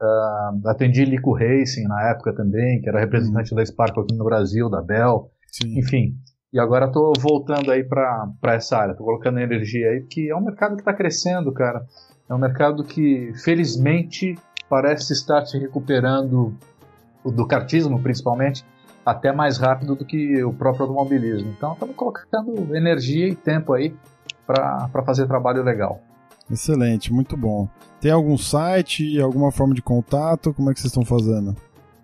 Uh, atendi Lico Racing na época também, que era representante uhum. da Sparco aqui no Brasil, da Bell. Sim. Enfim. E agora estou voltando aí para essa área, estou colocando energia aí, porque é um mercado que está crescendo, cara. É um mercado que, felizmente, parece estar se recuperando, do kartismo principalmente, até mais rápido do que o próprio automobilismo. Então, estamos colocando energia e tempo aí para fazer trabalho legal. Excelente, muito bom. Tem algum site, alguma forma de contato? Como é que vocês estão fazendo?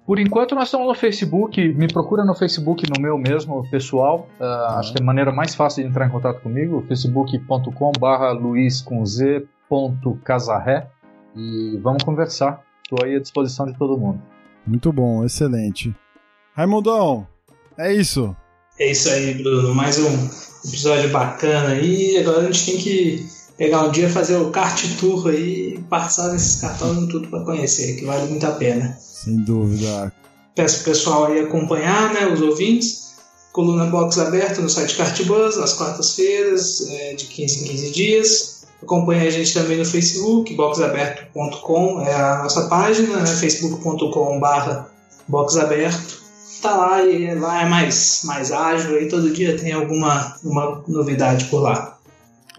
Por enquanto nós estamos no Facebook, me procura no Facebook, no meu mesmo, pessoal. Uh, ah. Acho que é a maneira mais fácil de entrar em contato comigo, facebook.com barra luiz com z ponto casarré e vamos conversar. Estou aí à disposição de todo mundo. Muito bom, excelente. Raimundão, é isso. É isso aí, Bruno. Mais um episódio bacana aí. Agora a gente tem que pegar um dia, fazer o kart tour aí, passar nesses cartões tudo para conhecer, que vale muito a pena. Sem dúvida. Peço pro pessoal aí acompanhar, né, os ouvintes. coluna Box Aberto no site Cartbus, nas quartas-feiras, é, de 15 em 15 dias. Acompanhe a gente também no Facebook, boxaberto.com é a nossa página, né? facebook.com.br boxaberto. Tá lá e lá é mais, mais ágil e todo dia tem alguma uma novidade por lá.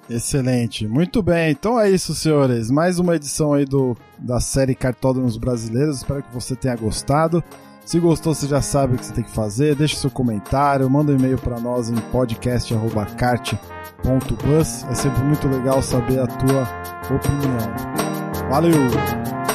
Excelente, muito bem. Então é isso, senhores. Mais uma edição aí do, da série Cartódromos Brasileiros. Espero que você tenha gostado. Se gostou, você já sabe o que você tem que fazer. Deixe seu comentário, manda um e-mail para nós em podcast.cart.bus. É sempre muito legal saber a tua opinião. Valeu!